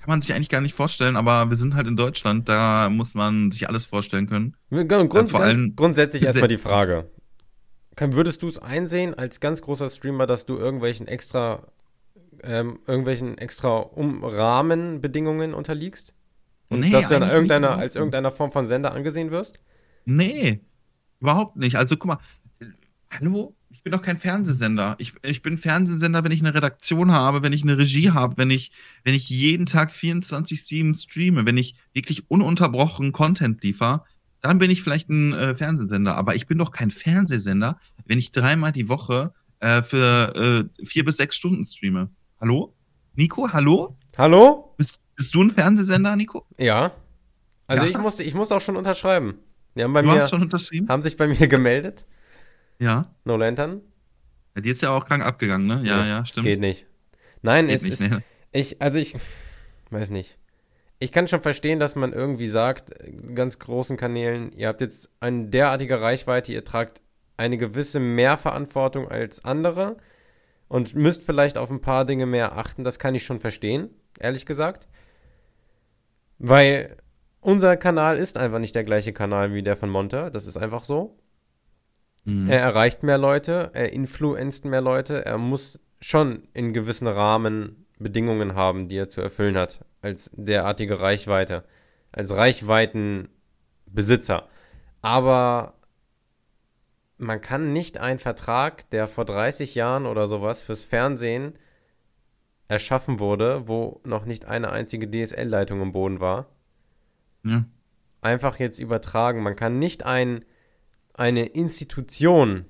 Speaker 2: Kann man sich eigentlich gar nicht vorstellen, aber wir sind halt in Deutschland, da muss man sich alles vorstellen können.
Speaker 1: Grund,
Speaker 2: Äh, vor allem-
Speaker 1: grundsätzlich erstmal die Frage. Würdest du es einsehen als ganz großer Streamer, dass du irgendwelchen extra, ähm, irgendwelchen extra um Rahmenbedingungen unterliegst? Und
Speaker 2: Nee,
Speaker 1: dass du dann irgendeiner,
Speaker 2: nicht.
Speaker 1: als irgendeiner Form von Sender angesehen wirst?
Speaker 2: Nee, überhaupt nicht. Also guck mal, hallo? Ich bin doch kein Fernsehsender. Ich, ich bin Fernsehsender, wenn ich eine Redaktion habe, wenn ich eine Regie habe, wenn ich, wenn ich jeden Tag 24-7 streame, wenn ich wirklich ununterbrochen Content liefere, dann bin ich vielleicht ein äh, Fernsehsender. Aber ich bin doch kein Fernsehsender, wenn ich dreimal die Woche äh, für äh, vier bis sechs Stunden streame. Hallo? Nico, hallo?
Speaker 1: Hallo?
Speaker 2: Bist, bist du ein Fernsehsender, Nico?
Speaker 1: Ja. Also
Speaker 2: Ja?
Speaker 1: ich musste, ich musste auch schon unterschreiben. Die haben bei
Speaker 2: du
Speaker 1: mir,
Speaker 2: hast schon unterschrieben?
Speaker 1: haben sich bei mir gemeldet.
Speaker 2: Ja.
Speaker 1: No Lantern.
Speaker 2: ja. Die ist ja auch krank abgegangen, ne? Ja, ja, stimmt.
Speaker 1: Geht nicht. Nein,
Speaker 2: Geht
Speaker 1: es
Speaker 2: nicht,
Speaker 1: ist,
Speaker 2: ne?
Speaker 1: Ich, also ich, weiß nicht. Ich kann schon verstehen, dass man irgendwie sagt, ganz großen Kanälen, ihr habt jetzt eine derartige Reichweite, ihr tragt eine gewisse Mehrverantwortung als andere und müsst vielleicht auf ein paar Dinge mehr achten. Das kann ich schon verstehen, ehrlich gesagt. Weil unser Kanal ist einfach nicht der gleiche Kanal wie der von Monte. Das ist einfach so.
Speaker 2: Mhm.
Speaker 1: Er erreicht mehr Leute, er influenzt mehr Leute, er muss schon in gewissen Rahmen Bedingungen haben, die er zu erfüllen hat, als derartige Reichweite, als Reichweitenbesitzer. Aber man kann nicht einen Vertrag, der vor 30 Jahren oder sowas fürs Fernsehen erschaffen wurde, wo noch nicht eine einzige DSL-Leitung im Boden war,
Speaker 2: Ja.
Speaker 1: einfach jetzt übertragen. Man kann nicht ein, eine Institution,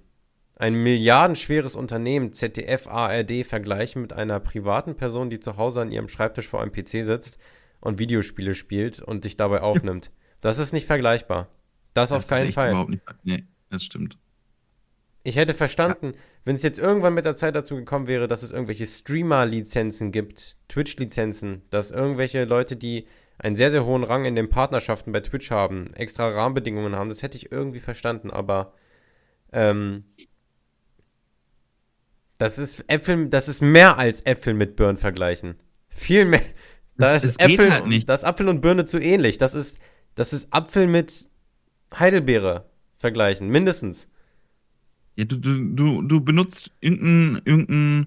Speaker 1: ein milliardenschweres Unternehmen, ZDF, ARD, vergleichen mit einer privaten Person, die zu Hause an ihrem Schreibtisch vor einem PC sitzt und Videospiele spielt und sich dabei aufnimmt. Das ist nicht vergleichbar. Das, auf
Speaker 2: ist
Speaker 1: keinen Fall.
Speaker 2: Überhaupt nicht, nee, das stimmt.
Speaker 1: Ich hätte verstanden, wenn es jetzt irgendwann mit der Zeit dazu gekommen wäre, dass es irgendwelche Streamer-Lizenzen gibt, Twitch-Lizenzen, dass irgendwelche Leute, die einen sehr, sehr hohen Rang in den Partnerschaften bei Twitch haben, extra Rahmenbedingungen haben, das hätte ich irgendwie verstanden, aber ähm, das ist Äpfel, das ist mehr als Äpfel mit Birnen vergleichen. Viel mehr. Da
Speaker 2: Das-
Speaker 1: ist
Speaker 2: das
Speaker 1: Äpfel,
Speaker 2: halt nicht.
Speaker 1: das Apfel und Birne zu ähnlich. Das ist, das ist Apfel mit Heidelbeere vergleichen, mindestens.
Speaker 2: Ja, du, du, du, du benutzt irgendein, irgendein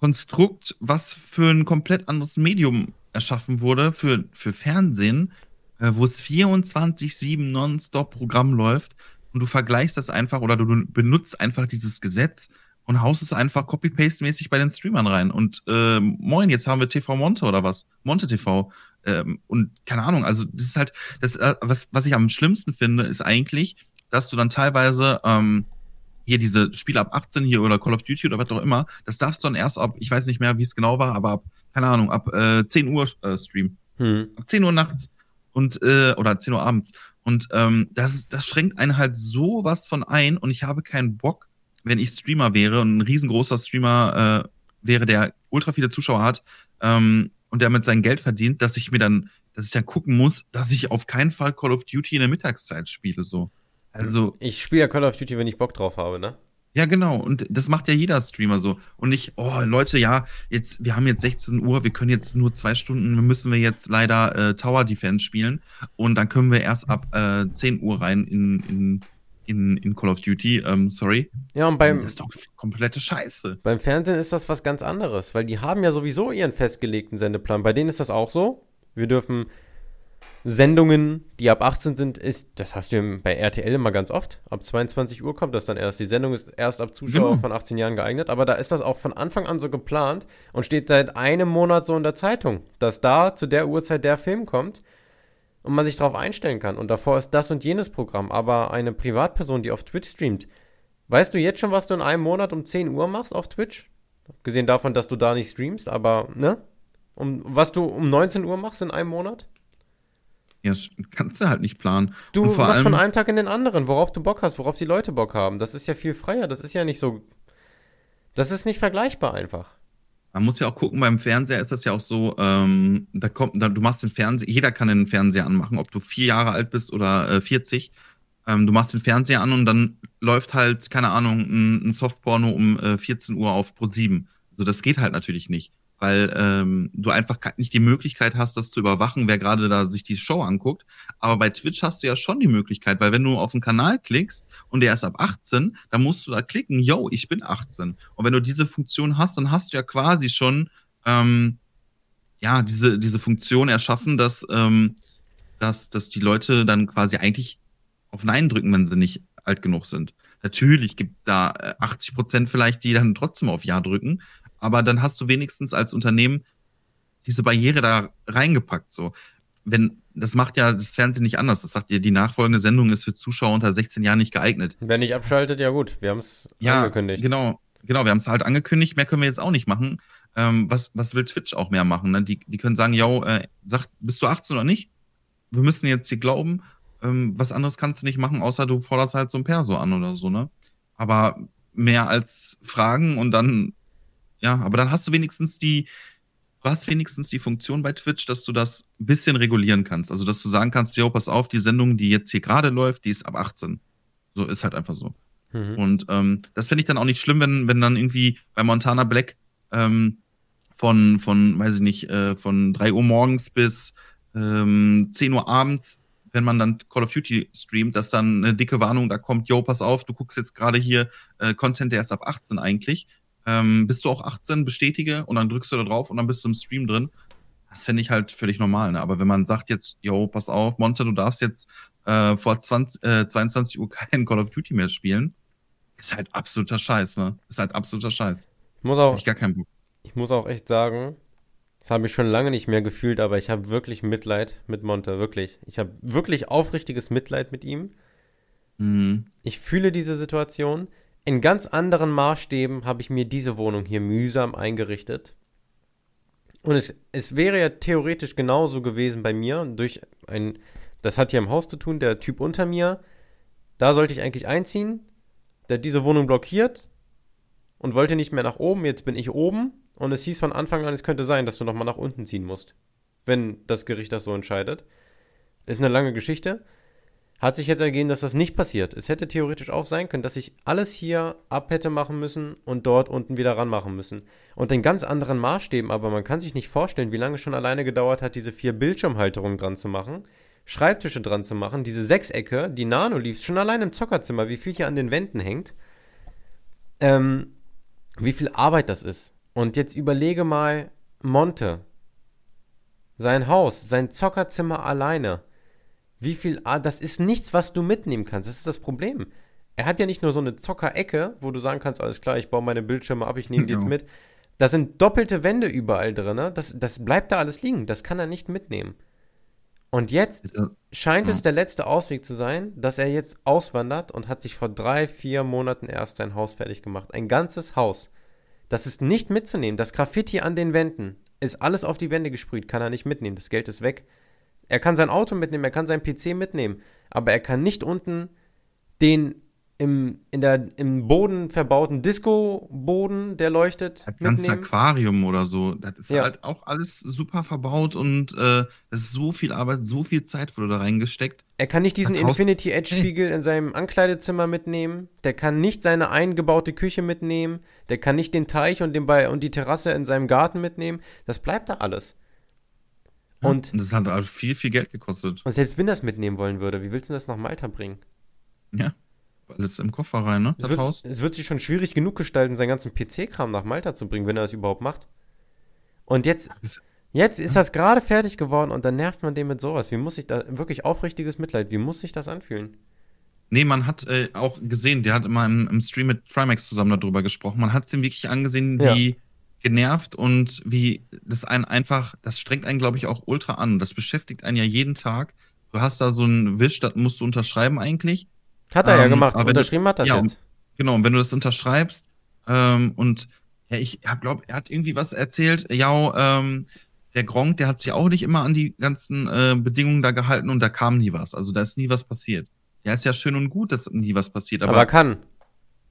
Speaker 2: Konstrukt, was für ein komplett anderes Medium erschaffen wurde, für, für Fernsehen, äh, wo es 24-7 Nonstop-Programm läuft und du vergleichst das einfach oder du benutzt einfach dieses Gesetz und haust es einfach copy-paste-mäßig bei den Streamern rein. Und ähm, moin, jetzt haben wir TV Monte oder was? Monte TV. Ähm, und keine Ahnung, also das ist halt, das, äh, was, was ich am schlimmsten finde, ist eigentlich, dass du dann teilweise ähm, hier diese Spiele ab 18 hier oder Call of Duty oder was auch immer, das darfst du dann erst ab, ich weiß nicht mehr, wie es genau war, aber ab, keine Ahnung, ab äh, 10 Uhr äh, streamen.
Speaker 1: Hm.
Speaker 2: Ab 10 Uhr nachts und äh, oder 10 Uhr abends. Und ähm, das, das schränkt einen halt so was von ein und ich habe keinen Bock, wenn ich Streamer wäre und ein riesengroßer Streamer äh, wäre, der ultra viele Zuschauer hat ähm, und der mit seinem Geld verdient, dass ich mir dann, dass ich dann gucken muss, dass ich auf keinen Fall Call of Duty in der Mittagszeit spiele. So. Also,
Speaker 1: Ich spiele ja Call of Duty, wenn ich Bock drauf habe, ne?
Speaker 2: Ja, genau. Und das macht ja jeder Streamer so. Und nicht, oh, Leute, ja, jetzt, wir haben jetzt 16 Uhr, wir können jetzt nur zwei Stunden, müssen wir jetzt leider äh, Tower Defense spielen. Und dann können wir erst ab äh, 10 Uhr rein in, in, in, in Call of Duty. Ähm, sorry.
Speaker 1: Ja, und beim,
Speaker 2: das ist doch komplette Scheiße.
Speaker 1: beim Fernsehen ist das was ganz anderes, weil die haben ja sowieso ihren festgelegten Sendeplan. Bei denen ist das auch so. Wir dürfen Sendungen, die ab 18 sind, ist, das hast du bei RTL immer ganz oft. Ab 22 Uhr kommt das dann erst. Die Sendung ist erst ab Zuschauer
Speaker 2: Genau.
Speaker 1: von 18 Jahren geeignet, aber da ist das auch von Anfang an so geplant und steht seit einem Monat so in der Zeitung, dass da zu der Uhrzeit der Film kommt. und man sich darauf einstellen kann. Und davor ist das und jenes Programm. Aber eine Privatperson, die auf Twitch streamt, weißt du jetzt schon, was du in einem Monat um 10 Uhr machst auf Twitch? Gesehen davon, dass du da nicht streamst, aber, ne? Um, was du um 19 Uhr machst in einem Monat?
Speaker 2: Ja, das kannst du halt nicht planen.
Speaker 1: Du
Speaker 2: Und vor
Speaker 1: machst
Speaker 2: allem,
Speaker 1: von einem Tag in den anderen, worauf du Bock hast, worauf die Leute Bock haben. Das ist ja viel freier. Das ist ja nicht so. Das ist nicht vergleichbar einfach.
Speaker 2: man muss ja auch gucken, beim Fernseher ist das ja auch so, ähm, da kommt, da, du machst den Fernseher, jeder kann den Fernseher anmachen, ob du vier Jahre alt bist oder äh, 40. Ähm, du machst den Fernseher an und dann läuft halt, keine Ahnung, ein, ein Softporno um äh, 14 Uhr auf Pro 7. Also das geht halt natürlich nicht, weil ähm, du einfach nicht die Möglichkeit hast, das zu überwachen, wer gerade da sich die Show anguckt. Aber bei Twitch hast du ja schon die Möglichkeit, weil wenn du auf einen Kanal klickst und der ist ab 18, dann musst du da klicken, yo, ich bin 18. Und wenn du diese Funktion hast, dann hast du ja quasi schon ähm, ja diese, diese Funktion erschaffen, dass, ähm, dass, dass die Leute dann quasi eigentlich auf Nein drücken, wenn sie nicht alt genug sind. Natürlich gibt es da äh, 80 Prozent vielleicht, die dann trotzdem auf Ja drücken, aber dann hast du wenigstens als Unternehmen diese Barriere da reingepackt. So, wenn das macht ja das Fernsehen nicht anders. Das sagt ja, die nachfolgende Sendung ist für Zuschauer unter 16 Jahren nicht geeignet.
Speaker 1: Wenn nicht abschaltet, ja gut. Wir haben es
Speaker 2: Ja,
Speaker 1: angekündigt.
Speaker 2: genau, genau. Wir haben es halt angekündigt. Mehr können wir jetzt auch nicht machen. Ähm, was, was will Twitch auch mehr machen? Ne? Die, die können sagen, yo, äh, sag, bist du 18 oder nicht? Wir müssen jetzt hier glauben. Ähm, was anderes kannst du nicht machen, außer du forderst halt so ein Perso an oder so, ne? Aber mehr als Fragen und dann, ja, aber dann hast du wenigstens die, du hast wenigstens die Funktion bei Twitch, dass du das ein bisschen regulieren kannst. Also, dass du sagen kannst, yo, pass auf, die Sendung, die jetzt hier gerade läuft, die ist ab 18. So ist halt einfach so.
Speaker 1: Mhm.
Speaker 2: Und ähm, das finde ich dann auch nicht schlimm, wenn, wenn dann irgendwie bei Montana Black ähm, von, von, weiß ich nicht, äh, von 3 Uhr morgens bis ähm, 10 Uhr abends, wenn man dann Call of Duty streamt, dass dann eine dicke Warnung da kommt, yo, pass auf, du guckst jetzt gerade hier äh, Content, der ist ab 18 eigentlich. Ähm, bist du auch 18, bestätige und dann drückst du da drauf und dann bist du im Stream drin. Das finde ich halt völlig normal. Ne? Aber wenn man sagt jetzt, yo, pass auf, Monte, du darfst jetzt äh, vor 20, äh, 22 Uhr kein Call of Duty mehr spielen, ist halt absoluter Scheiß, ne? Ist halt absoluter Scheiß.
Speaker 1: Ich muss auch,
Speaker 2: ich gar keinen Bock.
Speaker 1: ich muss auch echt sagen, das habe ich schon lange nicht mehr gefühlt, aber ich habe wirklich Mitleid mit Monte, wirklich. Ich habe wirklich aufrichtiges Mitleid mit ihm.
Speaker 2: Mhm.
Speaker 1: Ich fühle diese Situation. In ganz anderen Maßstäben habe ich mir diese Wohnung hier mühsam eingerichtet. Und es, es wäre ja theoretisch genauso gewesen bei mir. Durch ein, das hat hier im Haus zu tun, der Typ unter mir. Da sollte ich eigentlich einziehen. Der hat diese Wohnung blockiert und wollte nicht mehr nach oben. Jetzt bin ich oben. Und es hieß von Anfang an, es könnte sein, dass du nochmal nach unten ziehen musst. Wenn das Gericht das so entscheidet. Ist eine lange Geschichte. Hat sich jetzt ergeben, dass das nicht passiert. Es hätte theoretisch auch sein können, dass ich alles hier ab hätte machen müssen und dort unten wieder ranmachen müssen. Und in ganz anderen Maßstäben, aber man kann sich nicht vorstellen, wie lange es schon alleine gedauert hat, diese vier Bildschirmhalterungen dran zu machen, Schreibtische dran zu machen, diese Sechsecke, die Nano-Leaves, schon allein im Zockerzimmer, wie viel hier an den Wänden hängt, ähm, wie viel Arbeit das ist. Und jetzt überlege mal, Monte, sein Haus, sein Zockerzimmer alleine. Wie viel, ah, das ist nichts, was du mitnehmen kannst. Das ist das Problem. Er hat ja nicht nur so eine Zockerecke, wo du sagen kannst, alles klar, ich baue meine Bildschirme ab, ich nehme die jetzt mit. Da sind doppelte Wände überall drin. Ne? Das, das bleibt da alles liegen. Das kann er nicht mitnehmen. Und jetzt scheint es der letzte Ausweg zu sein, dass er jetzt auswandert und hat sich vor drei, vier Monaten erst sein Haus fertig gemacht. Ein ganzes Haus. Das ist nicht mitzunehmen. Das Graffiti an den Wänden ist alles auf die Wände gesprüht, kann er nicht mitnehmen. Das Geld ist weg. Er kann sein Auto mitnehmen, er kann sein PC mitnehmen, aber er kann nicht unten den im, in der, im Boden verbauten Disco-Boden, der leuchtet,
Speaker 2: Das ganze
Speaker 1: mitnehmen.
Speaker 2: Aquarium oder so, das ist
Speaker 1: Ja.
Speaker 2: halt auch alles super verbaut und äh, das ist so viel Arbeit, so viel Zeit wurde da reingesteckt.
Speaker 1: Er kann nicht diesen Infinity Edge Spiegel in seinem Ankleidezimmer mitnehmen. Der kann nicht seine eingebaute Küche mitnehmen. Der kann nicht den Teich und, den ba und die Terrasse in seinem Garten mitnehmen. Das bleibt da alles.
Speaker 2: Ja,
Speaker 1: Und,
Speaker 2: das hat halt viel, viel Geld gekostet.
Speaker 1: und selbst wenn es mitnehmen wollen würde, wie willst du das nach Malta bringen?
Speaker 2: Ja. Alles im Koffer rein, ne?
Speaker 1: Es
Speaker 2: Das
Speaker 1: wird,
Speaker 2: Haus.
Speaker 1: es wird sich schon schwierig genug gestalten, seinen ganzen PC-Kram nach Malta zu bringen, wenn er es überhaupt macht. Und jetzt,
Speaker 2: Das-
Speaker 1: jetzt ist das gerade fertig geworden und dann nervt man den mit sowas. Wie muss sich da, wirklich aufrichtiges Mitleid, wie muss sich das anfühlen?
Speaker 2: Nee, man hat äh, auch gesehen, der hat immer im, im Stream mit Trimax zusammen darüber gesprochen. Man hat es ihm wirklich angesehen,
Speaker 1: Ja.
Speaker 2: Genervt und wie das einen einfach, das strengt einen, glaube ich, auch ultra an. Das beschäftigt einen ja jeden Tag, du hast da so einen Wisch, das musst du unterschreiben eigentlich.
Speaker 1: Hat er ja
Speaker 2: Ähm,
Speaker 1: gemacht.
Speaker 2: aber
Speaker 1: Unterschrieben hat das
Speaker 2: ja,
Speaker 1: jetzt.
Speaker 2: Genau, und wenn du das unterschreibst, ähm, und ja, ich glaube, er hat irgendwie was erzählt, ja, ähm, der Gronk, der hat sich auch nicht immer an die ganzen äh, Bedingungen da gehalten und da kam nie was. Also da ist nie was passiert. Ja, ist ja schön und gut, dass nie was passiert,
Speaker 1: Aber,
Speaker 2: aber,
Speaker 1: kann.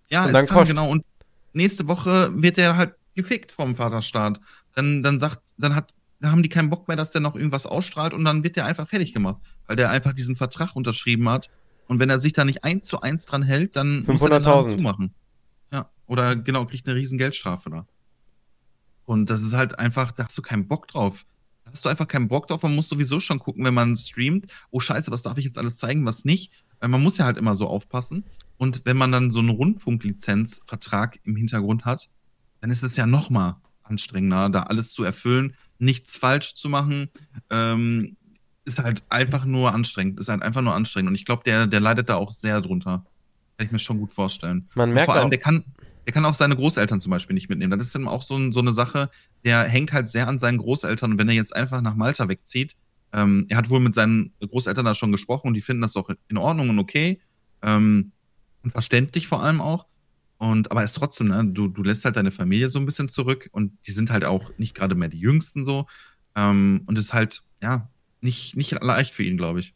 Speaker 2: ja,
Speaker 1: und
Speaker 2: es
Speaker 1: dann
Speaker 2: kann,
Speaker 1: kostet.
Speaker 2: genau. Und nächste Woche wird er halt gefickt vom Vaterstaat. Dann, dann sagt, dann hat, dann haben die keinen Bock mehr, dass der noch irgendwas ausstrahlt und dann wird der einfach fertig gemacht, weil der einfach diesen Vertrag unterschrieben hat. Und wenn er sich da nicht eins zu eins dran hält, dann muss er den Laden
Speaker 1: 500.000.
Speaker 2: zumachen. Ja, oder genau, kriegt eine riesen Geldstrafe da. Und das ist halt einfach, da hast du keinen Bock drauf. Da hast du einfach keinen Bock drauf. Man muss sowieso schon gucken, wenn man streamt, oh scheiße, was darf ich jetzt alles zeigen, was nicht. Weil man muss ja halt immer so aufpassen. Und wenn man dann so einen Rundfunklizenzvertrag im Hintergrund hat, dann ist es ja noch mal anstrengender, da alles zu erfüllen, nichts falsch zu machen. Ähm, ist halt einfach nur anstrengend. Ist halt einfach nur anstrengend. Und ich glaube, der, der leidet da auch sehr drunter. Kann ich mir schon gut vorstellen.
Speaker 1: Man
Speaker 2: Und
Speaker 1: merkt
Speaker 2: vor allem,
Speaker 1: auch,
Speaker 2: der kann, der kann auch seine Großeltern zum Beispiel nicht mitnehmen. Das ist dann auch so, ein, so eine Sache, der hängt halt sehr an seinen Großeltern. Und wenn er jetzt einfach nach Malta wegzieht, ähm, er hat wohl mit seinen Großeltern da schon gesprochen und die finden das auch in Ordnung und okay. Ähm, und verständlich vor allem auch. Und aber es ist trotzdem, ne, du, du lässt halt deine Familie so ein bisschen zurück und die sind halt auch nicht gerade mehr die Jüngsten so. Ähm, und es ist halt, ja, nicht, nicht leicht für ihn, glaube ich.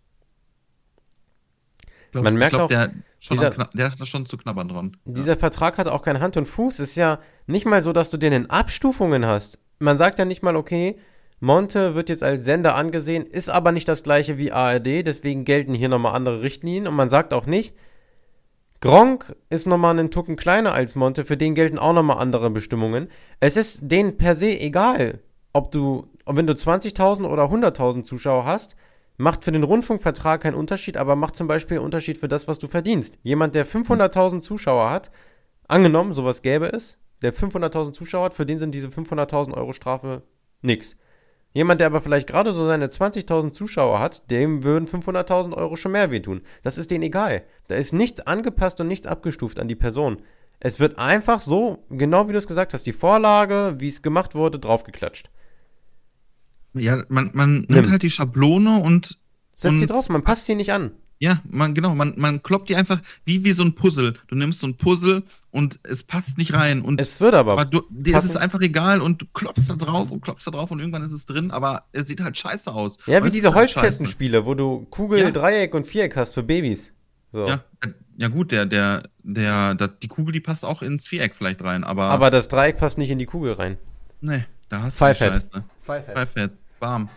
Speaker 2: ich glaub,
Speaker 1: Man merkt
Speaker 2: ich glaub,
Speaker 1: auch,
Speaker 2: der, schon
Speaker 1: dieser-
Speaker 2: der hat da schon zu knabbern dran.
Speaker 1: dieser Vertrag hat auch kein Hand und Fuß. Ist ja nicht mal so, dass du den in Abstufungen hast. Man sagt ja nicht mal, okay, Monte wird jetzt als Sender angesehen, ist aber nicht das gleiche wie ARD, deswegen gelten hier nochmal andere Richtlinien. Und man sagt auch nicht, Gronk ist nochmal einen Tucken kleiner als Monte, für den gelten auch nochmal andere Bestimmungen. Es ist denen per se egal, ob du, wenn du 20.000 oder 100.000 Zuschauer hast, macht für den Rundfunkvertrag keinen Unterschied, aber macht zum Beispiel einen Unterschied für das, was du verdienst. Jemand, der 500.000 Zuschauer hat, angenommen, sowas gäbe es, der 500.000 Zuschauer hat, für den sind diese 500.000 Euro Strafe nix. Jemand, der aber vielleicht gerade so seine 20.000 Zuschauer hat, dem würden 500.000 Euro schon mehr wehtun. Das ist denen egal. Da ist nichts angepasst und nichts abgestuft an die Person. Es wird einfach so, genau wie du es gesagt hast, die Vorlage, wie es gemacht wurde, draufgeklatscht.
Speaker 2: Ja, man, man
Speaker 1: Nimm.
Speaker 2: nimmt halt die Schablone und,
Speaker 1: Setz sie drauf, man passt sie nicht an.
Speaker 2: ja, man, genau, man, man kloppt die einfach wie, wie so ein Puzzle. Du nimmst so ein Puzzle und es passt nicht rein. Und
Speaker 1: Es wird aber.
Speaker 2: aber du, dir ist
Speaker 1: passen-
Speaker 2: es einfach egal und du klopfst da drauf und klopfst da drauf und irgendwann ist es drin, aber es sieht halt scheiße aus.
Speaker 1: ja, wie
Speaker 2: es
Speaker 1: diese
Speaker 2: ist halt scheiße.
Speaker 1: Holzkästenspiele, wo du Kugel,
Speaker 2: Ja.
Speaker 1: Dreieck und Viereck hast für Babys. So.
Speaker 2: Ja, ja gut, der, der, der, der, die Kugel, die passt auch ins Viereck vielleicht rein, aber,
Speaker 1: Aber das Dreieck passt nicht in die Kugel rein.
Speaker 2: nee, da hast
Speaker 1: Five
Speaker 2: du die
Speaker 1: Head.
Speaker 2: Scheiße. Five bam,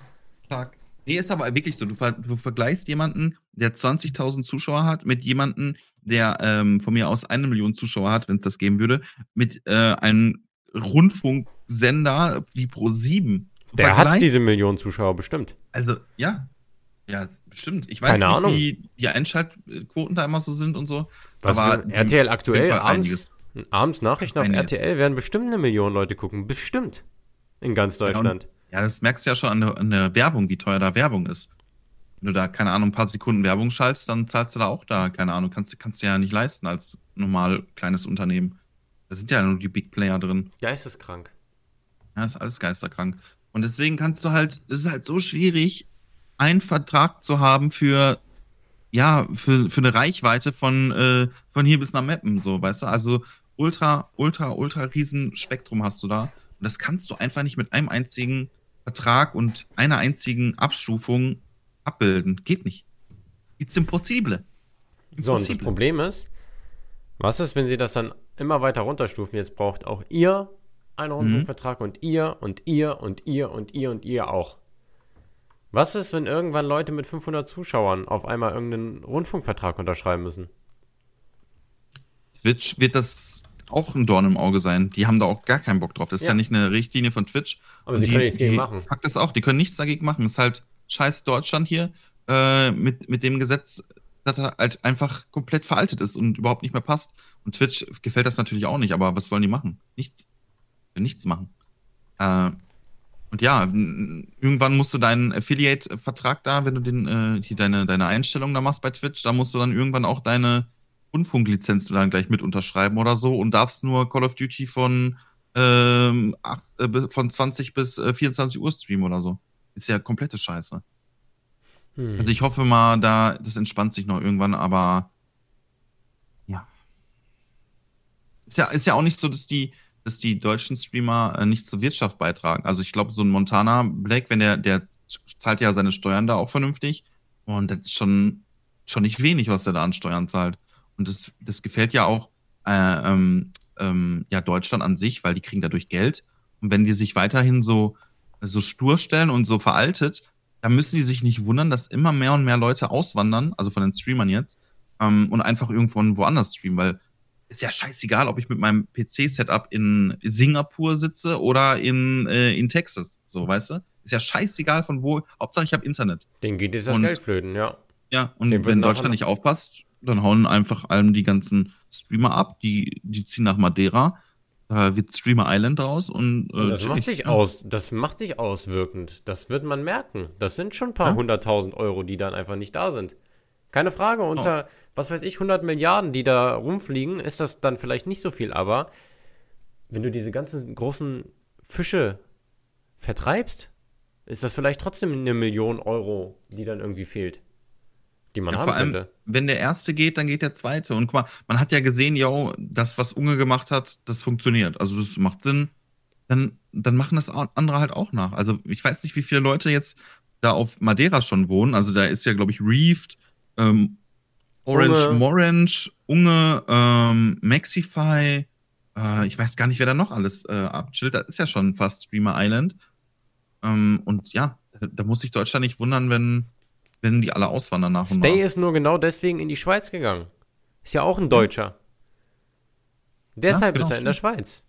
Speaker 2: Tag. Nee, ist aber wirklich so. Du, ver du vergleichst jemanden, der 20.000 Zuschauer hat, mit jemanden, der ähm, von mir aus eine Million Zuschauer hat, wenn es das geben würde, mit äh, einem Rundfunksender wie Pro7.
Speaker 1: Der hat diese Millionen Zuschauer bestimmt.
Speaker 2: Also, ja. Ja, bestimmt. Ich weiß
Speaker 1: Keine
Speaker 2: nicht,
Speaker 1: Ahnung.
Speaker 2: wie die Einschaltquoten da immer so sind und so.
Speaker 1: Was
Speaker 2: aber
Speaker 1: RTL aktuell, abends, abends Nachrichten auf. RTL werden bestimmt eine Million Leute gucken. Bestimmt. In ganz Deutschland.
Speaker 2: Ja, das merkst du ja schon an der, an der Werbung, wie teuer da Werbung ist. Wenn du da, keine Ahnung, ein paar Sekunden Werbung schaltest, dann zahlst du da auch da, keine Ahnung, kannst, kannst du ja nicht leisten als normal kleines Unternehmen. Da sind ja nur die Big Player drin.
Speaker 1: Geisteskrank.
Speaker 2: Ja, ist alles geisterkrank. Und deswegen kannst du halt, es ist halt so schwierig, einen Vertrag zu haben für, ja, für, für eine Reichweite von, äh, von hier bis nach Meppen, so, weißt du? Also ultra, ultra, ultra riesen Spektrum hast du da. Und das kannst du einfach nicht mit einem einzigen Vertrag und einer einzigen Abstufung abbilden. Geht nicht. It's impossible.
Speaker 1: So, und das. Problem ist, was ist, wenn sie das dann immer weiter runterstufen? Jetzt braucht auch ihr einen Rundfunkvertrag und ihr und ihr und ihr und ihr und ihr auch. Was ist, wenn irgendwann Leute mit 500 Zuschauern auf einmal irgendeinen Rundfunkvertrag unterschreiben müssen?
Speaker 2: Twitch wird das auch ein Dorn im Auge sein. Die haben da auch gar keinen Bock drauf. Das ist
Speaker 1: Ja.
Speaker 2: ja, nicht eine Richtlinie von Twitch.
Speaker 1: Aber
Speaker 2: Und
Speaker 1: sie
Speaker 2: die,
Speaker 1: können nichts gegen
Speaker 2: die-
Speaker 1: machen.
Speaker 2: Fakt ist auch, die können nichts dagegen machen. Ist halt scheiß Deutschland hier äh, mit, mit dem Gesetz, das halt einfach komplett veraltet ist und überhaupt nicht mehr passt. Und Twitch gefällt das natürlich auch nicht, aber was wollen die machen? Nichts. Nichts machen. Äh, und ja, irgendwann musst du deinen Affiliate-Vertrag da, wenn du den, äh, hier deine, deine Einstellung da machst bei Twitch, da musst du dann irgendwann auch deine Rundfunklizenz dann gleich mit unterschreiben oder so und darfst nur Call of Duty von, ähm, acht, äh, bi- von 20 bis äh, 24 Uhr streamen oder so. Ist ja komplette Scheiße. Hm. Also ich hoffe mal, da, das entspannt sich noch irgendwann, aber ja. Ist ja, ist ja auch nicht so, dass die, dass die deutschen Streamer äh, nicht zur Wirtschaft beitragen. Also ich glaube, so ein Montana Black, wenn der, der zahlt ja seine Steuern da auch vernünftig. Und das ist schon, schon nicht wenig, was der da an Steuern zahlt. Und das, das gefällt ja auch äh, ähm, ähm, ja, Deutschland an sich, weil die kriegen dadurch Geld. Und wenn die sich weiterhin so, so stur stellen und so veraltet, dann müssen die sich nicht wundern, dass immer mehr und mehr Leute auswandern, also von den Streamern jetzt, ähm, und einfach irgendwo woanders streamen, weil ist ja scheißegal, ob ich mit meinem PC-Setup in Singapur sitze oder in, äh, in Texas. So, weißt du? Ist ja scheißegal von wo. Hauptsache ich habe Internet.
Speaker 1: Den geht jetzt das Geld flöten, ja.
Speaker 2: Ja, und Den wenn Deutschland nicht aufpasst, dann hauen einfach allem die ganzen Streamer ab. Die, die ziehen nach Madeira. Da wird Streamer Island draus und.
Speaker 1: Äh, das macht sich aus. Das macht sich auswirkend. Das wird man merken. Das sind schon ein paar hunderttausend ja? Euro, die dann einfach nicht da sind. Keine Frage, unter, oh. was weiß ich, 100 Milliarden, die da rumfliegen, ist das dann vielleicht nicht so viel, aber wenn du diese ganzen großen Fische vertreibst, ist das vielleicht trotzdem eine Million Euro, die dann irgendwie fehlt. Die man ja, haben vor allem, könnte.
Speaker 2: wenn der erste geht, dann geht der zweite. Und guck mal, man hat ja gesehen, yo, das, was Unge gemacht hat, das funktioniert. Also das macht Sinn. Dann, dann machen das andere halt auch nach. Also ich weiß nicht, wie viele Leute jetzt da auf Madeira schon wohnen. Also da ist ja, glaube ich, Reefed, ähm, Orange Unge. Morange, Unge, ähm, Maxify, äh, ich weiß gar nicht, wer da noch alles äh, abchillt. Das ist ja schon fast Streamer Island. Ähm, und ja, da muss sich Deutschland nicht wundern, wenn, wenn die alle auswandern nach
Speaker 1: und Stay nach. ist nur genau deswegen in die Schweiz gegangen. Ist ja auch ein Deutscher. Deshalb ja, genau, ist er in der Schweiz.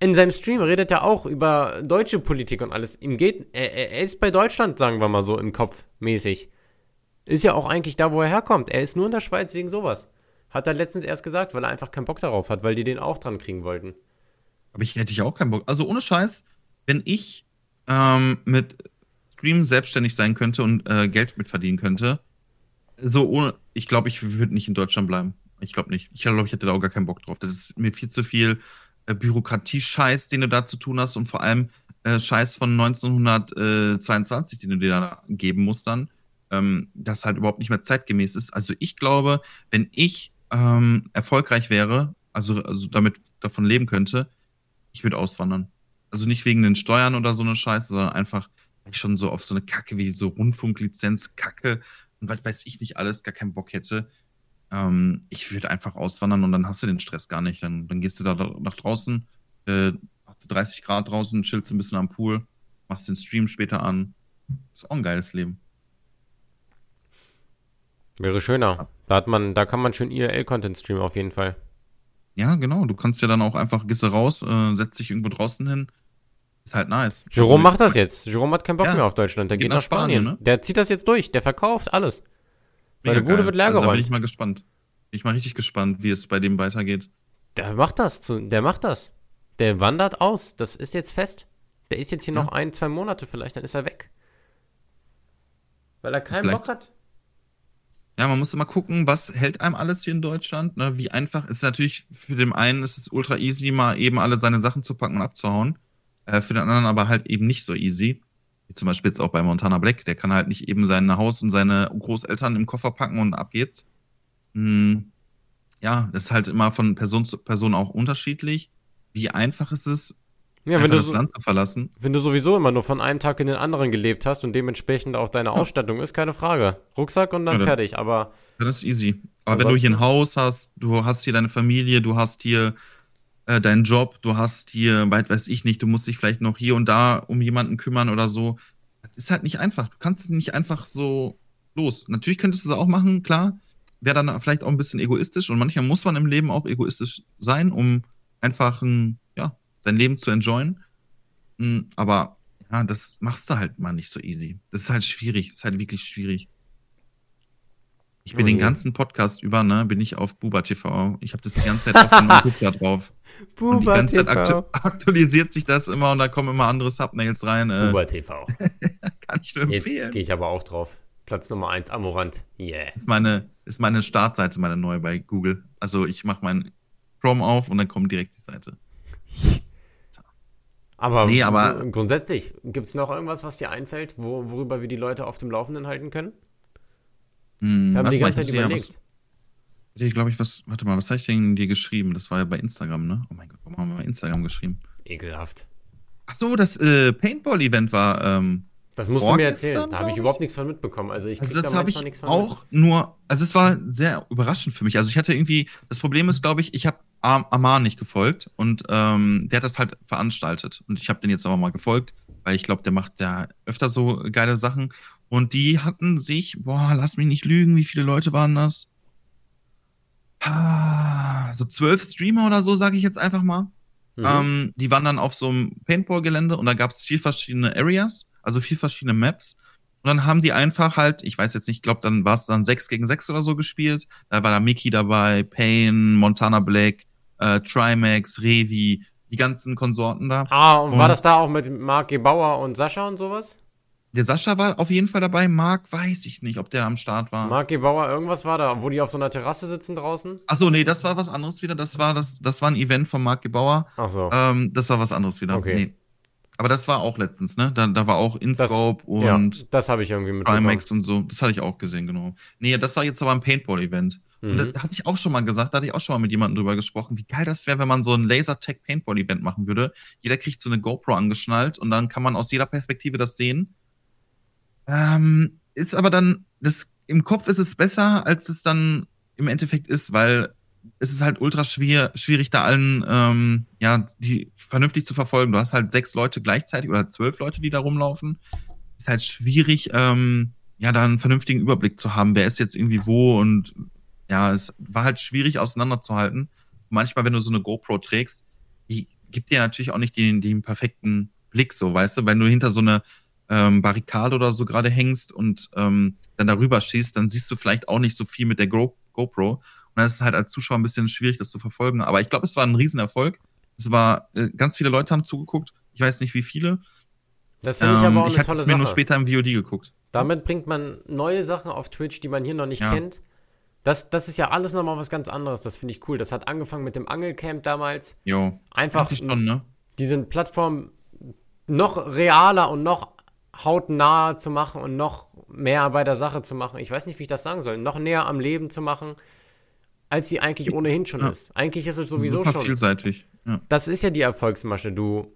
Speaker 1: In seinem Stream redet er auch über deutsche Politik und alles. Ihm geht, er, er ist bei Deutschland, sagen wir mal so, im Kopf mäßig. Ist ja auch eigentlich da, wo er herkommt. Er ist nur in der Schweiz wegen sowas. Hat er letztens erst gesagt, weil er einfach keinen Bock darauf hat, weil die den auch dran kriegen wollten.
Speaker 2: Aber ich hätte ich auch keinen Bock. Also ohne Scheiß, wenn ich ähm, mit Stream selbstständig sein könnte und äh, Geld mitverdienen könnte, so ohne, ich glaube, ich würde nicht in Deutschland bleiben. Ich glaube nicht. Ich glaube, ich hätte da auch gar keinen Bock drauf. Das ist mir viel zu viel äh, Bürokratie-Scheiß, den du da zu tun hast und vor allem äh, Scheiß von 1922, den du dir da geben musst dann, ähm, das halt überhaupt nicht mehr zeitgemäß ist. Also ich glaube, wenn ich ähm, erfolgreich wäre, also, also damit davon leben könnte, ich würde auswandern. Also nicht wegen den Steuern oder so eine Scheiße, sondern einfach, schon so auf so eine Kacke wie so Rundfunklizenz, Kacke und was weiß ich nicht alles, gar keinen Bock hätte. Ähm, ich würde einfach auswandern und dann hast du den Stress gar nicht. Dann, dann gehst du da nach draußen, äh, 30 Grad draußen, chillst ein bisschen am Pool, machst den Stream später an. ist auch ein geiles Leben.
Speaker 1: Wäre schöner. Da hat man, da kann man schön IRL-Content streamen auf jeden Fall.
Speaker 2: Ja, genau. Du kannst ja dann auch einfach, gehst raus, äh, setzt dich irgendwo draußen hin, ist halt nice.
Speaker 1: Jerome also, macht das jetzt. Jerome hat keinen Bock ja, mehr auf Deutschland. Der geht, geht nach Spanien. Spanien ne? Der zieht das jetzt durch. Der verkauft alles.
Speaker 2: Mega Weil die Bude wird leer also, Da bin ich mal gespannt. Bin ich mal richtig gespannt, wie es bei dem weitergeht.
Speaker 1: Der macht das. Der macht das. Der wandert aus. Das ist jetzt fest. Der ist jetzt hier ja. noch ein, zwei Monate vielleicht, dann ist er weg. Weil er keinen vielleicht, Bock hat.
Speaker 2: Ja, man muss immer gucken, was hält einem alles hier in Deutschland. Ne? Wie einfach ist natürlich für den einen ist es ultra easy, mal eben alle seine Sachen zu packen und abzuhauen. Äh, für den anderen aber halt eben nicht so easy. Wie zum Beispiel jetzt auch bei Montana Black. Der kann halt nicht eben sein Haus und seine Großeltern im Koffer packen und ab geht's. Hm, ja, das ist halt immer von Person zu Person auch unterschiedlich. Wie einfach ist es,
Speaker 1: ja, wenn du das Land zu verlassen? Wenn du sowieso immer nur von einem Tag in den anderen gelebt hast und dementsprechend auch deine ja. Ausstattung ist, keine Frage. Rucksack und dann ja, fertig, aber.
Speaker 2: Das ist easy. Aber wenn du hier ein Haus hast, du hast hier deine Familie, du hast hier äh, deinen Job, du hast hier, weit weiß ich nicht, du musst dich vielleicht noch hier und da um jemanden kümmern oder so. Das ist halt nicht einfach. Du kannst nicht einfach so los. Natürlich könntest du es auch machen, klar. Wäre dann vielleicht auch ein bisschen egoistisch und manchmal muss man im Leben auch egoistisch sein, um einfach ein, ja, dein Leben zu enjoyen. Hm, aber ja, das machst du halt mal nicht so easy. Das ist halt schwierig. Das ist halt wirklich schwierig. Ich bin oh, den ganzen Podcast über, ne, bin ich auf Buba TV. Ich habe das die ganze Zeit auf dem Notebook da drauf. Buba und die ganze TV. Zeit aktu aktualisiert sich das immer und da kommen immer andere Submails rein.
Speaker 1: Äh. Buba TV. Kann ich nur empfehlen. Gehe ich aber auch drauf. Platz Nummer 1, Amorant. Yeah.
Speaker 2: Ist meine, ist meine Startseite, meine neue bei Google. Also ich mache meinen Chrome auf und dann kommt direkt die Seite.
Speaker 1: aber, nee, aber grundsätzlich, gibt es noch irgendwas, was dir einfällt, wo, worüber wir die Leute auf dem Laufenden halten können?
Speaker 2: Hm,
Speaker 1: Wir haben die ganze Zeit
Speaker 2: ich hatte ja
Speaker 1: überlegt.
Speaker 2: was- ich, glaube ich, was. Warte mal, was habe ich denn dir geschrieben? Das war ja bei Instagram, ne? Oh mein Gott, warum haben wir bei Instagram geschrieben?
Speaker 1: Ekelhaft.
Speaker 2: Ach so, das äh, Paintball-Event war. Ähm,
Speaker 1: Das musst du mir erzählen. Da habe ich überhaupt nichts von mitbekommen. Also ich krieg
Speaker 2: Also
Speaker 1: da
Speaker 2: das habe ich
Speaker 1: manchmal nichts von
Speaker 2: auch nur, also es war sehr überraschend für mich. Also ich hatte irgendwie, das Problem ist, glaube ich, ich habe Am Amar nicht gefolgt und ähm, der hat das halt veranstaltet und ich habe den jetzt aber mal gefolgt, weil ich glaube, der macht ja öfter so geile Sachen und die hatten sich, boah, lass mich nicht lügen, wie viele Leute waren das? Ah, So zwölf Streamer oder so, sage ich jetzt einfach mal.
Speaker 1: Mhm.
Speaker 2: Ähm, die waren dann auf so einem Paintball-Gelände und da gab es vier verschiedene Areas, also vier verschiedene Maps. Und dann haben die einfach halt, ich weiß jetzt nicht, ich glaube, dann war es dann 6 gegen 6 oder so gespielt. Da war da Mickey dabei, Payne, Montana Black, äh, Trimax, Revi, die ganzen Konsorten da.
Speaker 1: ah, und, war
Speaker 2: und-
Speaker 1: das da auch mit Marc Gebauer und Sascha und sowas?
Speaker 2: Der Sascha war auf jeden Fall dabei, Marc weiß ich nicht, ob der am Start war.
Speaker 1: Marc Gebauer, irgendwas war da, wo die auf so einer Terrasse sitzen draußen?
Speaker 2: Achso, nee, das war was anderes wieder. Das war, das, das war ein Event von Marc Gebauer.
Speaker 1: Ach so.
Speaker 2: Ähm, das war was anderes wieder.
Speaker 1: Okay.
Speaker 2: Nee. Aber das war auch letztens, ne? Da, da war auch InScope
Speaker 1: ja,
Speaker 2: und
Speaker 1: das habe ich irgendwie mitbekommen.
Speaker 2: Trimax und so. Das hatte ich auch gesehen, genau. Nee, das war jetzt aber ein Paintball-Event. Und
Speaker 1: Mhm.
Speaker 2: da hatte ich auch schon mal gesagt, da hatte ich auch schon mal mit jemandem drüber gesprochen, wie geil das wäre, wenn man so ein Lasertag Paintball Event machen würde. Jeder kriegt so eine GoPro angeschnallt und dann kann man aus jeder Perspektive das sehen. Ähm, ist aber dann, das, im Kopf ist es besser, als es dann im Endeffekt ist, weil es ist halt ultra schwer, schwierig, da allen, ähm, ja, die vernünftig zu verfolgen. Du hast halt sechs Leute gleichzeitig oder zwölf Leute, die da rumlaufen. Ist halt schwierig, ähm, ja, da einen vernünftigen Überblick zu haben, wer ist jetzt irgendwie wo und ja, es war halt schwierig auseinanderzuhalten. Manchmal, wenn du so eine GoPro trägst, die gibt dir natürlich auch nicht den, den perfekten Blick, so, weißt du, wenn du hinter so eine ähm, Barrikade oder so gerade hängst und ähm, dann darüber schießt, dann siehst du vielleicht auch nicht so viel mit der Go GoPro. Und dann ist es halt als Zuschauer ein bisschen schwierig, das zu verfolgen. Aber ich glaube, es war ein Riesenerfolg. Es war, äh, ganz viele Leute haben zugeguckt. Ich weiß nicht, wie viele.
Speaker 1: Das finde ich
Speaker 2: Ähm,
Speaker 1: aber auch
Speaker 2: ich
Speaker 1: eine tolle
Speaker 2: es mir nur
Speaker 1: Sache.
Speaker 2: später im VOD geguckt.
Speaker 1: Damit bringt man neue Sachen auf Twitch, die man hier noch nicht
Speaker 2: Ja.
Speaker 1: kennt. Das, das ist ja alles nochmal was ganz anderes. Das finde ich cool. Das hat angefangen mit dem Angelcamp damals.
Speaker 2: Jo.
Speaker 1: Einfach
Speaker 2: ne?
Speaker 1: diese Plattform noch realer und noch hautnah zu machen und noch mehr bei der Sache zu machen. Ich weiß nicht, wie ich das sagen soll. Noch näher am Leben zu machen, als sie eigentlich ohnehin schon
Speaker 2: Ja.
Speaker 1: ist. Eigentlich ist es sowieso
Speaker 2: Super
Speaker 1: schon.
Speaker 2: vielseitig. Ja.
Speaker 1: Das ist ja die Erfolgsmasche. Du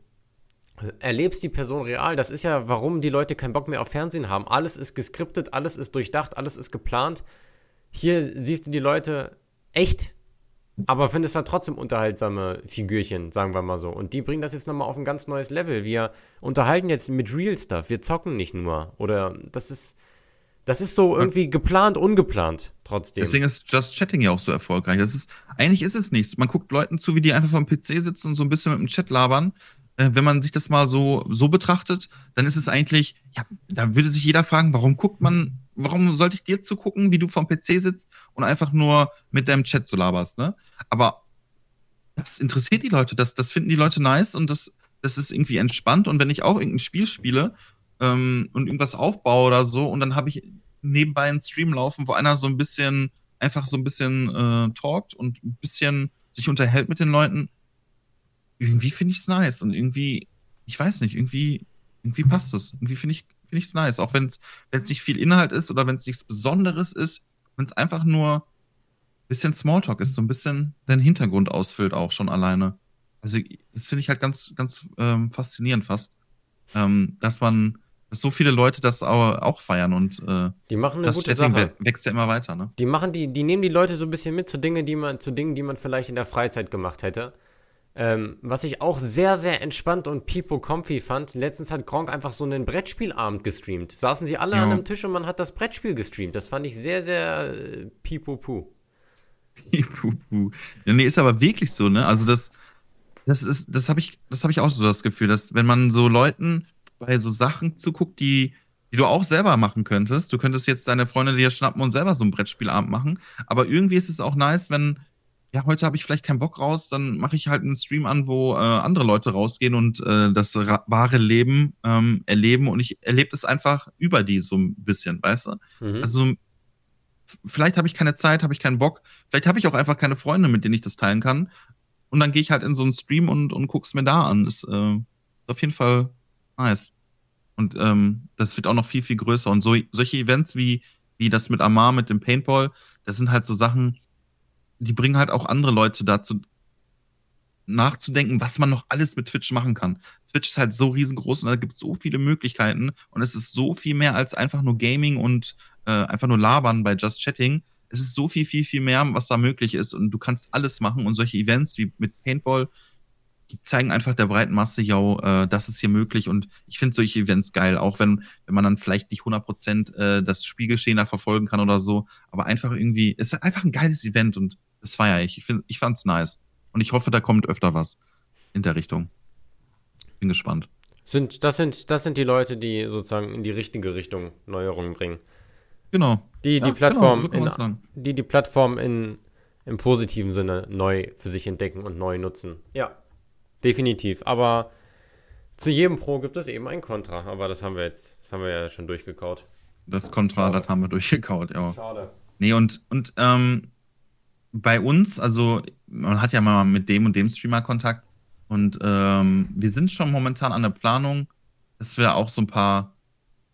Speaker 1: erlebst die Person real. Das ist ja, warum die Leute keinen Bock mehr auf Fernsehen haben. Alles ist geskriptet, alles ist durchdacht, alles ist geplant. Hier siehst du die Leute echt, aber findest da trotzdem unterhaltsame Figürchen, sagen wir mal so. Und die bringen das jetzt nochmal auf ein ganz neues Level. Wir unterhalten jetzt mit Real Stuff. Wir zocken nicht nur. Oder das ist, das ist so irgendwie geplant, ungeplant trotzdem.
Speaker 2: Deswegen ist Just Chatting ja auch so erfolgreich. Das ist, eigentlich ist es nichts. Man guckt Leuten zu, wie die einfach vom PC sitzen und so ein bisschen mit dem Chat labern. Äh, wenn man sich das mal so, so betrachtet, dann ist es eigentlich, ja, da würde sich jeder fragen, warum guckt man, warum sollte ich dir zugucken, wie du vom PC sitzt und einfach nur mit deinem Chat so laberst, ne? Aber das interessiert die Leute, das, das finden die Leute nice und das, das ist irgendwie entspannt. Und wenn ich auch irgendein Spiel spiele ähm, und irgendwas aufbaue oder so, und dann habe ich nebenbei einen Stream laufen, wo einer so ein bisschen, einfach so ein bisschen äh, talkt und ein bisschen sich unterhält mit den Leuten, irgendwie finde ich es nice. Und irgendwie, ich weiß nicht, irgendwie, irgendwie passt es. Irgendwie finde ich finde ich es nice. Auch wenn es nicht viel Inhalt ist oder wenn es nichts Besonderes ist, wenn es einfach nur ein bisschen Smalltalk ist, so ein bisschen den Hintergrund ausfüllt auch schon alleine. Also das finde ich halt ganz, ganz ähm, faszinierend fast. Ähm, dass man, dass so viele Leute das auch, auch feiern und äh,
Speaker 1: die machen eine
Speaker 2: das
Speaker 1: gute
Speaker 2: Chatting
Speaker 1: Sache.
Speaker 2: wä- wächst ja immer weiter, ne?
Speaker 1: Die machen die, die nehmen die Leute so ein bisschen mit zu Dingen, die man, zu Dingen, die man vielleicht in der Freizeit gemacht hätte. Ähm, was ich auch sehr, sehr entspannt und pipo comfy fand, letztens hat Gronk einfach so einen Brettspielabend gestreamt. Saßen sie alle
Speaker 2: Ja.
Speaker 1: an einem Tisch und man hat das Brettspiel gestreamt. Das fand ich sehr, sehr äh, pipo pu.
Speaker 2: Puh. ja, nee, ist aber wirklich so, ne? Also das, das ist, das habe ich, das habe ich auch so das Gefühl, dass wenn man so Leuten bei so Sachen zuguckt, die, die du auch selber machen könntest, du könntest jetzt deine Freunde dir schnappen und selber so einen Brettspielabend machen, aber irgendwie ist es auch nice, wenn, ja, heute habe ich vielleicht keinen Bock raus, dann mache ich halt einen Stream an, wo äh, andere Leute rausgehen und äh, das wahre Leben ähm, erleben und ich erlebe es einfach über die so ein bisschen, weißt du?
Speaker 1: Mhm.
Speaker 2: Also vielleicht habe ich keine Zeit, habe ich keinen Bock, vielleicht habe ich auch einfach keine Freunde, mit denen ich das teilen kann. Und dann gehe ich halt in so einen Stream und, und guck's mir da an. Das äh, ist auf jeden Fall nice. Und ähm, das wird auch noch viel, viel größer. Und so, solche Events wie, wie das mit Amar, mit dem Paintball. Das sind halt so Sachen, die bringen halt auch andere Leute dazu, nachzudenken, was man noch alles mit Twitch machen kann. Twitch ist halt so riesengroß und da gibt es so viele Möglichkeiten und es ist so viel mehr als einfach nur Gaming und äh, einfach nur labern bei Just Chatting. Es ist so viel, viel, viel mehr, was da möglich ist und du kannst alles machen und solche Events wie mit Paintball, die zeigen einfach der breiten Masse, ja, äh, das ist hier möglich und ich finde solche Events geil, auch wenn, wenn man dann vielleicht nicht 100% äh, das Spielgeschehen da verfolgen kann oder so, aber einfach irgendwie, es ist einfach ein geiles Event und das feiere ich. Ich, find, ich fand's nice. Und ich hoffe, da kommt öfter was in der Richtung. Bin gespannt.
Speaker 1: Sind, das, sind, das sind die Leute, die sozusagen in die richtige Richtung Neuerungen bringen.
Speaker 2: Genau.
Speaker 1: Die die
Speaker 2: Ja,
Speaker 1: Plattform,
Speaker 2: genau, kann man's
Speaker 1: in, die, die Plattform in, im positiven Sinne neu für sich entdecken und neu nutzen. Ja, definitiv. Aber zu jedem Pro gibt es eben ein Contra. Aber das haben wir jetzt, das haben wir ja schon durchgekaut.
Speaker 2: Das Kontra, das haben wir durchgekaut, ja.
Speaker 1: Schade.
Speaker 2: Nee, und, und ähm, bei uns, also man hat ja mal mit dem und dem Streamer Kontakt und ähm, wir sind schon momentan an der Planung, dass wir auch so ein paar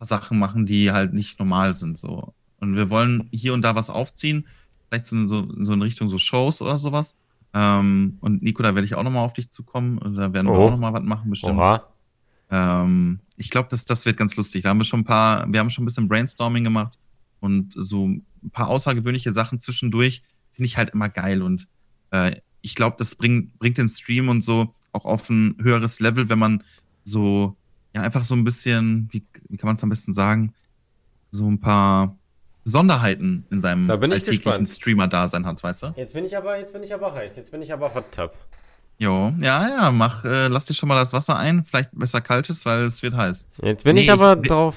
Speaker 2: Sachen machen, die halt nicht normal sind. So. Und wir wollen hier und da was aufziehen, vielleicht so, so, so in Richtung so Shows oder sowas. Ähm, und Nico, da werde ich auch nochmal auf dich zukommen. Und da werden wir
Speaker 1: Oh.
Speaker 2: auch nochmal was machen, bestimmt.
Speaker 1: Oha.
Speaker 2: Ähm, ich glaube, das, das wird ganz lustig. Da haben wir schon ein paar, wir haben schon ein bisschen Brainstorming gemacht und so ein paar außergewöhnliche Sachen zwischendurch finde ich halt immer geil und äh, ich glaube, das bringt, bringt den Stream und so auch auf ein höheres Level, wenn man so, ja, einfach so ein bisschen, wie, wie kann man es am besten sagen, so ein paar Sonderheiten in seinem
Speaker 1: Da
Speaker 2: alltäglichen. Streamer-Dasein hat, weißt du?
Speaker 1: Jetzt bin ich aber, jetzt bin ich aber heiß. Jetzt bin ich aber Hot Tub.
Speaker 2: Jo, ja, ja, mach, äh, lass dir schon mal das Wasser ein, vielleicht besser kaltes, weil es wird heiß.
Speaker 1: Jetzt bin
Speaker 2: Nee,
Speaker 1: ich aber
Speaker 2: ich-
Speaker 1: drauf.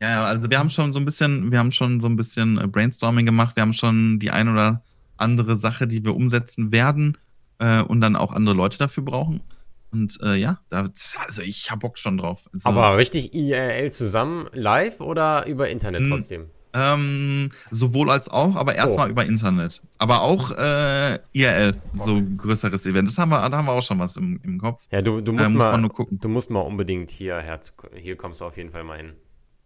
Speaker 2: Ja, ja, also wir haben schon so ein bisschen, wir haben schon so ein bisschen äh, Brainstorming gemacht, wir haben schon die ein oder andere Sache, die wir umsetzen werden äh, und dann auch andere Leute dafür brauchen. Und äh, ja, da, also ich hab Bock schon drauf. Also,
Speaker 1: Aber richtig IRL zusammen, live oder über Internet trotzdem?
Speaker 2: Ähm, sowohl als auch, aber erstmal
Speaker 1: Oh.
Speaker 2: über Internet. Aber auch äh, IRL, so ein größeres Event. Das haben wir, da haben wir auch schon was im, im Kopf.
Speaker 1: Ja, du, du musst
Speaker 2: Äh, muss
Speaker 1: mal,
Speaker 2: man nur gucken.
Speaker 1: du musst mal unbedingt hierher, hier kommst du auf jeden Fall mal hin.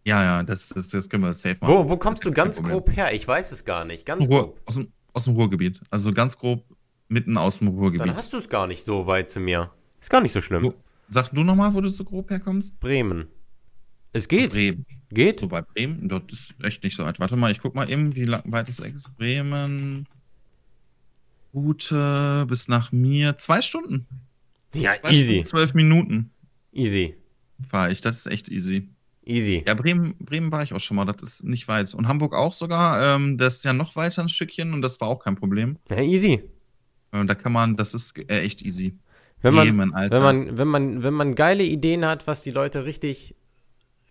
Speaker 2: Ja, ja, das, das, das können wir safe machen.
Speaker 1: Wo, wo kommst du ganz grob her? Ich weiß es gar nicht. Ganz
Speaker 2: Ruhr,
Speaker 1: grob.
Speaker 2: aus, dem, aus dem Ruhrgebiet. Also ganz grob mitten aus dem Ruhrgebiet.
Speaker 1: Dann hast du es gar nicht so weit zu mir. Ist gar nicht so schlimm.
Speaker 2: Wo, sag du nochmal, wo du so grob herkommst?
Speaker 1: Bremen. Es geht.
Speaker 2: Bremen.
Speaker 1: Geht.
Speaker 2: So bei Bremen, dort ist echt nicht so weit. Warte mal, ich guck mal eben, wie weit ist es? Bremen. Route bis nach mir. Zwei Stunden.
Speaker 1: Ja,
Speaker 2: Zwei
Speaker 1: easy.
Speaker 2: Stunden, zwölf Minuten
Speaker 1: Easy.
Speaker 2: fahre ich. Das ist echt easy.
Speaker 1: Easy.
Speaker 2: Ja, Bremen, Bremen war ich auch schon mal. Das ist nicht weit. Und Hamburg auch sogar. Ähm, das ist ja noch weiter ein Stückchen und das war auch kein Problem.
Speaker 1: Ja, easy.
Speaker 2: Ähm, da kann man, das ist äh, echt easy.
Speaker 1: Wenn man,
Speaker 2: Bremen, Alter.
Speaker 1: wenn man, wenn man, wenn man geile Ideen hat, was die Leute richtig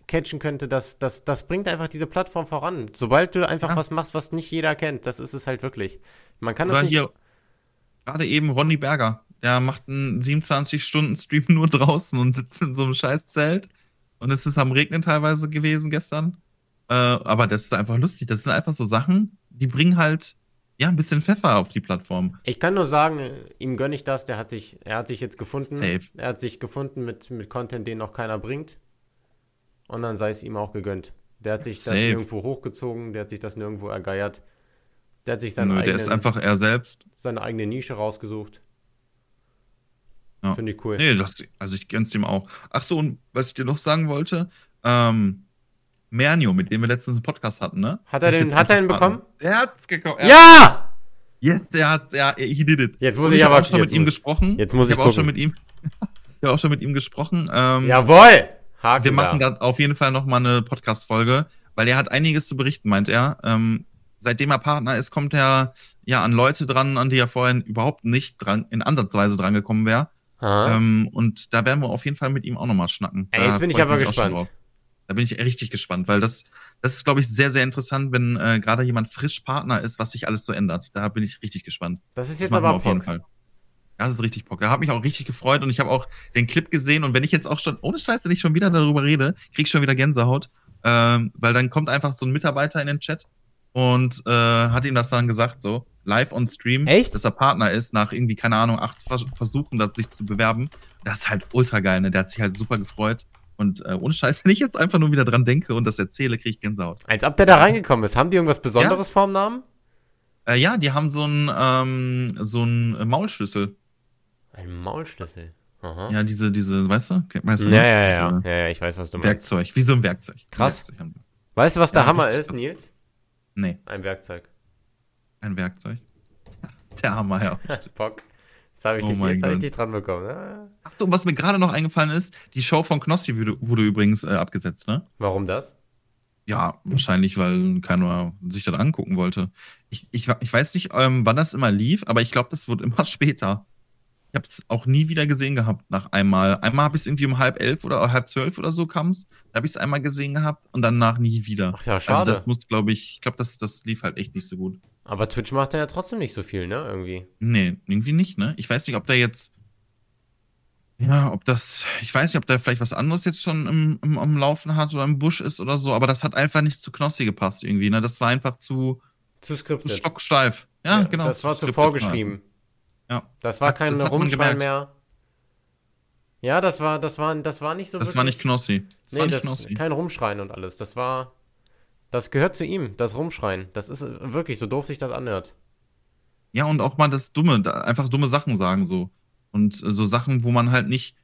Speaker 1: catchen könnte, das, das, das bringt einfach diese Plattform voran. Sobald du einfach
Speaker 2: Ja.
Speaker 1: was machst, was nicht jeder kennt, das ist es halt wirklich. Man kann
Speaker 2: Oder
Speaker 1: das nicht.
Speaker 2: hier, gerade eben Ronny Berger. Der macht einen 27-Stunden-Stream nur draußen und sitzt in so einem Scheißzelt. Und es ist am Regnen teilweise gewesen gestern. Äh, aber das ist einfach lustig. Das sind einfach so Sachen, die bringen halt, ja, ein bisschen Pfeffer auf die Plattform.
Speaker 1: Ich kann nur sagen, ihm gönne ich das. Der hat sich, er hat sich jetzt gefunden.
Speaker 2: Safe.
Speaker 1: Er hat sich gefunden mit, mit Content, den noch keiner bringt. Und dann sei es ihm auch gegönnt. Der hat sich das
Speaker 2: Safe.
Speaker 1: nirgendwo hochgezogen, der hat sich das nirgendwo ergeiert. Der hat sich seinen
Speaker 2: Nö, der ist
Speaker 1: eigenen,
Speaker 2: einfach er selbst.
Speaker 1: seine eigene Nische rausgesucht.
Speaker 2: Ja.
Speaker 1: Finde ich cool.
Speaker 2: Nee, das, also ich gönn's ihm auch. Ach so, und was ich dir noch sagen wollte, ähm, Mernio, mit dem wir letztens einen Podcast hatten, ne?
Speaker 1: Hat er den-
Speaker 2: jetzt
Speaker 1: hat er ihn
Speaker 2: Partner.
Speaker 1: bekommen?
Speaker 2: Der hat's. Er-
Speaker 1: Ja!
Speaker 2: Yes, der hat, ja, he did it.
Speaker 1: Jetzt muss ich
Speaker 2: hab
Speaker 1: aber-
Speaker 2: auch schon
Speaker 1: jetzt
Speaker 2: mit ihm gesprochen.
Speaker 1: jetzt muss ich
Speaker 2: ich habe auch schon mit ihm, ich habe auch schon mit ihm gesprochen. Ähm,
Speaker 1: Jawohl! Haken
Speaker 2: wir machen
Speaker 1: da.
Speaker 2: da auf jeden Fall noch mal eine Podcast-Folge, weil er hat einiges zu berichten, meint er. Ähm, seitdem er Partner ist, kommt er ja an Leute dran, an die er vorher überhaupt nicht dran, in Ansatzweise dran gekommen wäre. Ähm, und da werden wir auf jeden Fall mit ihm auch noch mal schnacken.
Speaker 1: Ey,
Speaker 2: Da
Speaker 1: jetzt bin ich aber gespannt.
Speaker 2: Da bin ich richtig gespannt, weil das, das ist, glaube ich, sehr, sehr interessant, wenn äh, gerade jemand frisch Partner ist, was sich alles so ändert. Da bin ich richtig gespannt.
Speaker 1: Das ist
Speaker 2: Das
Speaker 1: jetzt
Speaker 2: wir
Speaker 1: aber
Speaker 2: auf jeden. Fall. Ja, das ist richtig Bock. Da hat mich auch richtig gefreut und ich habe auch den Clip gesehen und wenn ich jetzt auch schon, ohne Scheiße, nicht schon wieder darüber rede, krieg ich schon wieder Gänsehaut, ähm, weil dann kommt einfach so ein Mitarbeiter in den Chat und äh, hat ihm das dann gesagt, so live on Stream,
Speaker 1: Echt?
Speaker 2: dass er Partner ist, nach irgendwie, keine Ahnung, acht Vers Versuchen, das sich zu bewerben. Das ist halt ultra geil, ne? Der hat sich halt super gefreut. Und äh, ohne Scheiß, wenn ich jetzt einfach nur wieder dran denke und das erzähle, kriege ich Gänsehaut.
Speaker 1: Als ob der da reingekommen ist. Haben die irgendwas Besonderes vorm Namen?
Speaker 2: Äh, ja, die haben so einen ähm, so einen Maulschlüssel.
Speaker 1: Ein Maulschlüssel. Aha.
Speaker 2: Ja, diese, diese, weißt du? Weißt du
Speaker 1: Ja,
Speaker 2: ne?
Speaker 1: ja, ja, ja, ja, ich weiß, was du meinst.
Speaker 2: Werkzeug, wie so ein Werkzeug.
Speaker 1: Krass.
Speaker 2: Werkzeug.
Speaker 1: Weißt du, was der
Speaker 2: Ja,
Speaker 1: Hammer ist. Nils?
Speaker 2: Nee,
Speaker 1: Ein Werkzeug.
Speaker 2: ein Werkzeug. Der Hammer, ja.
Speaker 1: Bock. Jetzt habe ich,
Speaker 2: Oh
Speaker 1: dich, jetzt hab ich dich dran bekommen. Ah.
Speaker 2: Ach so, und was mir gerade noch eingefallen ist, die Show von Knossi wurde, wurde übrigens äh, abgesetzt, ne?
Speaker 1: Warum das?
Speaker 2: Ja, wahrscheinlich, weil keiner sich das angucken wollte. Ich, ich, ich weiß nicht, ähm, wann das immer lief, aber ich glaube, das wird immer später. Ich habe es auch nie wieder gesehen gehabt nach einmal. Einmal habe ich es irgendwie um halb elf oder halb zwölf oder so kam's. Da habe ich es einmal gesehen gehabt und danach nie wieder.
Speaker 1: Ach ja, schade.
Speaker 2: Also das muss, glaube ich, ich glaube, das, das lief halt echt nicht so gut.
Speaker 1: Aber Twitch macht ja trotzdem nicht so viel, ne? Irgendwie.
Speaker 2: Nee, irgendwie nicht, ne? Ich weiß nicht, ob da jetzt. Ja, ob das. Ich weiß nicht, ob da vielleicht was anderes jetzt schon im, im, am Laufen hat oder im Busch ist oder so, aber das hat einfach nicht zu Knossi gepasst irgendwie, ne? Das war einfach zu,
Speaker 1: Zu
Speaker 2: zu stocksteif. Ja, genau.
Speaker 1: Das war zu vorgeschrieben.
Speaker 2: Ja.
Speaker 1: Das war
Speaker 2: Hat-
Speaker 1: kein
Speaker 2: das gemerkt.
Speaker 1: mehr. Ja, das war, das war, das war nicht so
Speaker 2: Das war nicht Knossi. Das
Speaker 1: nee,
Speaker 2: war nicht
Speaker 1: das,
Speaker 2: Knossi.
Speaker 1: kein Rumschreien und alles. Das war. Das gehört zu ihm, das Rumschreien. Das ist äh, wirklich, so doof sich das anhört.
Speaker 2: Ja, und auch mal das Dumme, einfach dumme Sachen sagen so. Und äh, so Sachen, wo man halt nicht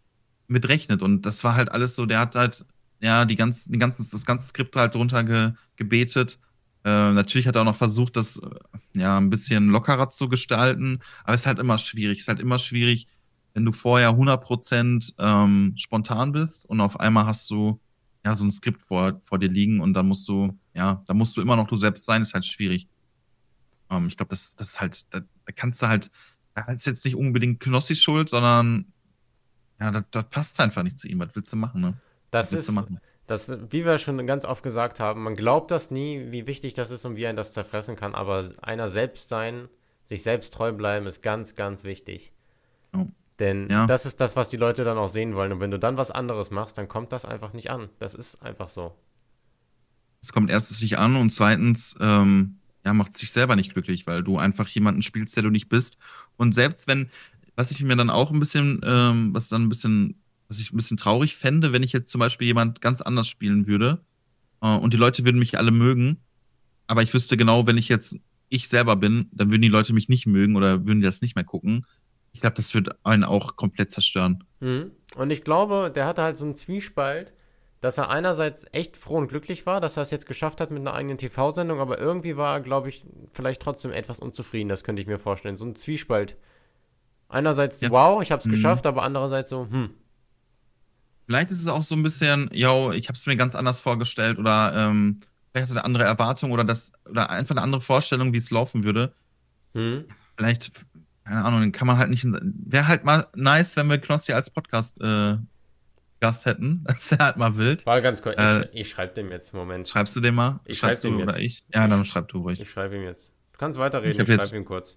Speaker 2: mit rechnet. Und das war halt alles so, der hat halt, ja, die ganzen, die ganzen, das ganze Skript halt drunter ge, gebetet. Äh, natürlich hat er auch noch versucht, das äh, ja ein bisschen lockerer zu gestalten, aber es ist halt immer schwierig. Es ist halt immer schwierig, wenn du vorher 100% ähm, spontan bist und auf einmal hast du ja so ein Skript vor, vor dir liegen und dann musst du, ja, da musst du immer noch du selbst sein, ist halt schwierig. Ähm, ich glaube, das, das ist halt, da, da kannst du halt, da ist jetzt nicht unbedingt Knossis Schuld, sondern ja, das, das passt einfach nicht zu ihm. Was willst du machen, ne?
Speaker 1: Das ist,
Speaker 2: du machen?
Speaker 1: Das, wie wir schon ganz oft gesagt haben, man glaubt das nie, wie wichtig das ist und wie ein das zerfressen kann, aber einer selbst sein, sich selbst treu bleiben, ist ganz, ganz wichtig.
Speaker 2: Ja.
Speaker 1: Denn
Speaker 2: Ja.
Speaker 1: das ist das, was die Leute dann auch sehen wollen. Und wenn du dann was anderes machst, dann kommt das einfach nicht an. Das ist einfach so.
Speaker 2: Es kommt erstens nicht an und zweitens, ähm, ja, macht sich selber nicht glücklich, weil du einfach jemanden spielst, der du nicht bist. Und selbst wenn, was ich mir dann auch ein bisschen, ähm, was dann ein bisschen, was ich ein bisschen traurig fände, wenn ich jetzt zum Beispiel jemand ganz anders spielen würde äh, und die Leute würden mich alle mögen, aber ich wüsste genau, wenn ich jetzt ich selber bin, dann würden die Leute mich nicht mögen oder würden das nicht mehr gucken. Ich glaube, das wird einen auch komplett zerstören.
Speaker 1: Mhm. Und ich glaube, der hatte halt so einen Zwiespalt, dass er einerseits echt froh und glücklich war, dass er es jetzt geschafft hat mit einer eigenen TV-Sendung, aber irgendwie war er, glaube ich, vielleicht trotzdem etwas unzufrieden, das könnte ich mir vorstellen. So ein Zwiespalt. Einerseits,
Speaker 2: Ja.
Speaker 1: wow, ich habe es
Speaker 2: Mhm.
Speaker 1: geschafft, aber andererseits so, hm,
Speaker 2: Vielleicht ist es auch so ein bisschen, yo, ich habe es mir ganz anders vorgestellt oder ähm, vielleicht hat er eine andere Erwartung oder das oder einfach eine andere Vorstellung, wie es laufen würde.
Speaker 1: hm.
Speaker 2: Vielleicht, keine Ahnung, dann kann man halt nicht. Wäre halt mal nice, wenn wir Knossi als Podcast äh, Gast hätten. Das wäre halt mal wild.
Speaker 1: War ganz cool.
Speaker 2: Äh,
Speaker 1: ich, ich schreibe dem jetzt, Moment.
Speaker 2: Schreibst du den mal?
Speaker 1: Ich
Speaker 2: Schreibst
Speaker 1: schreib
Speaker 2: du
Speaker 1: dem
Speaker 2: oder
Speaker 1: jetzt.
Speaker 2: ich? Ja, dann schreib du ruhig.
Speaker 1: Ich schreibe ihm jetzt. Du kannst weiterreden,
Speaker 2: Ich
Speaker 1: ich, schreibe ihm kurz.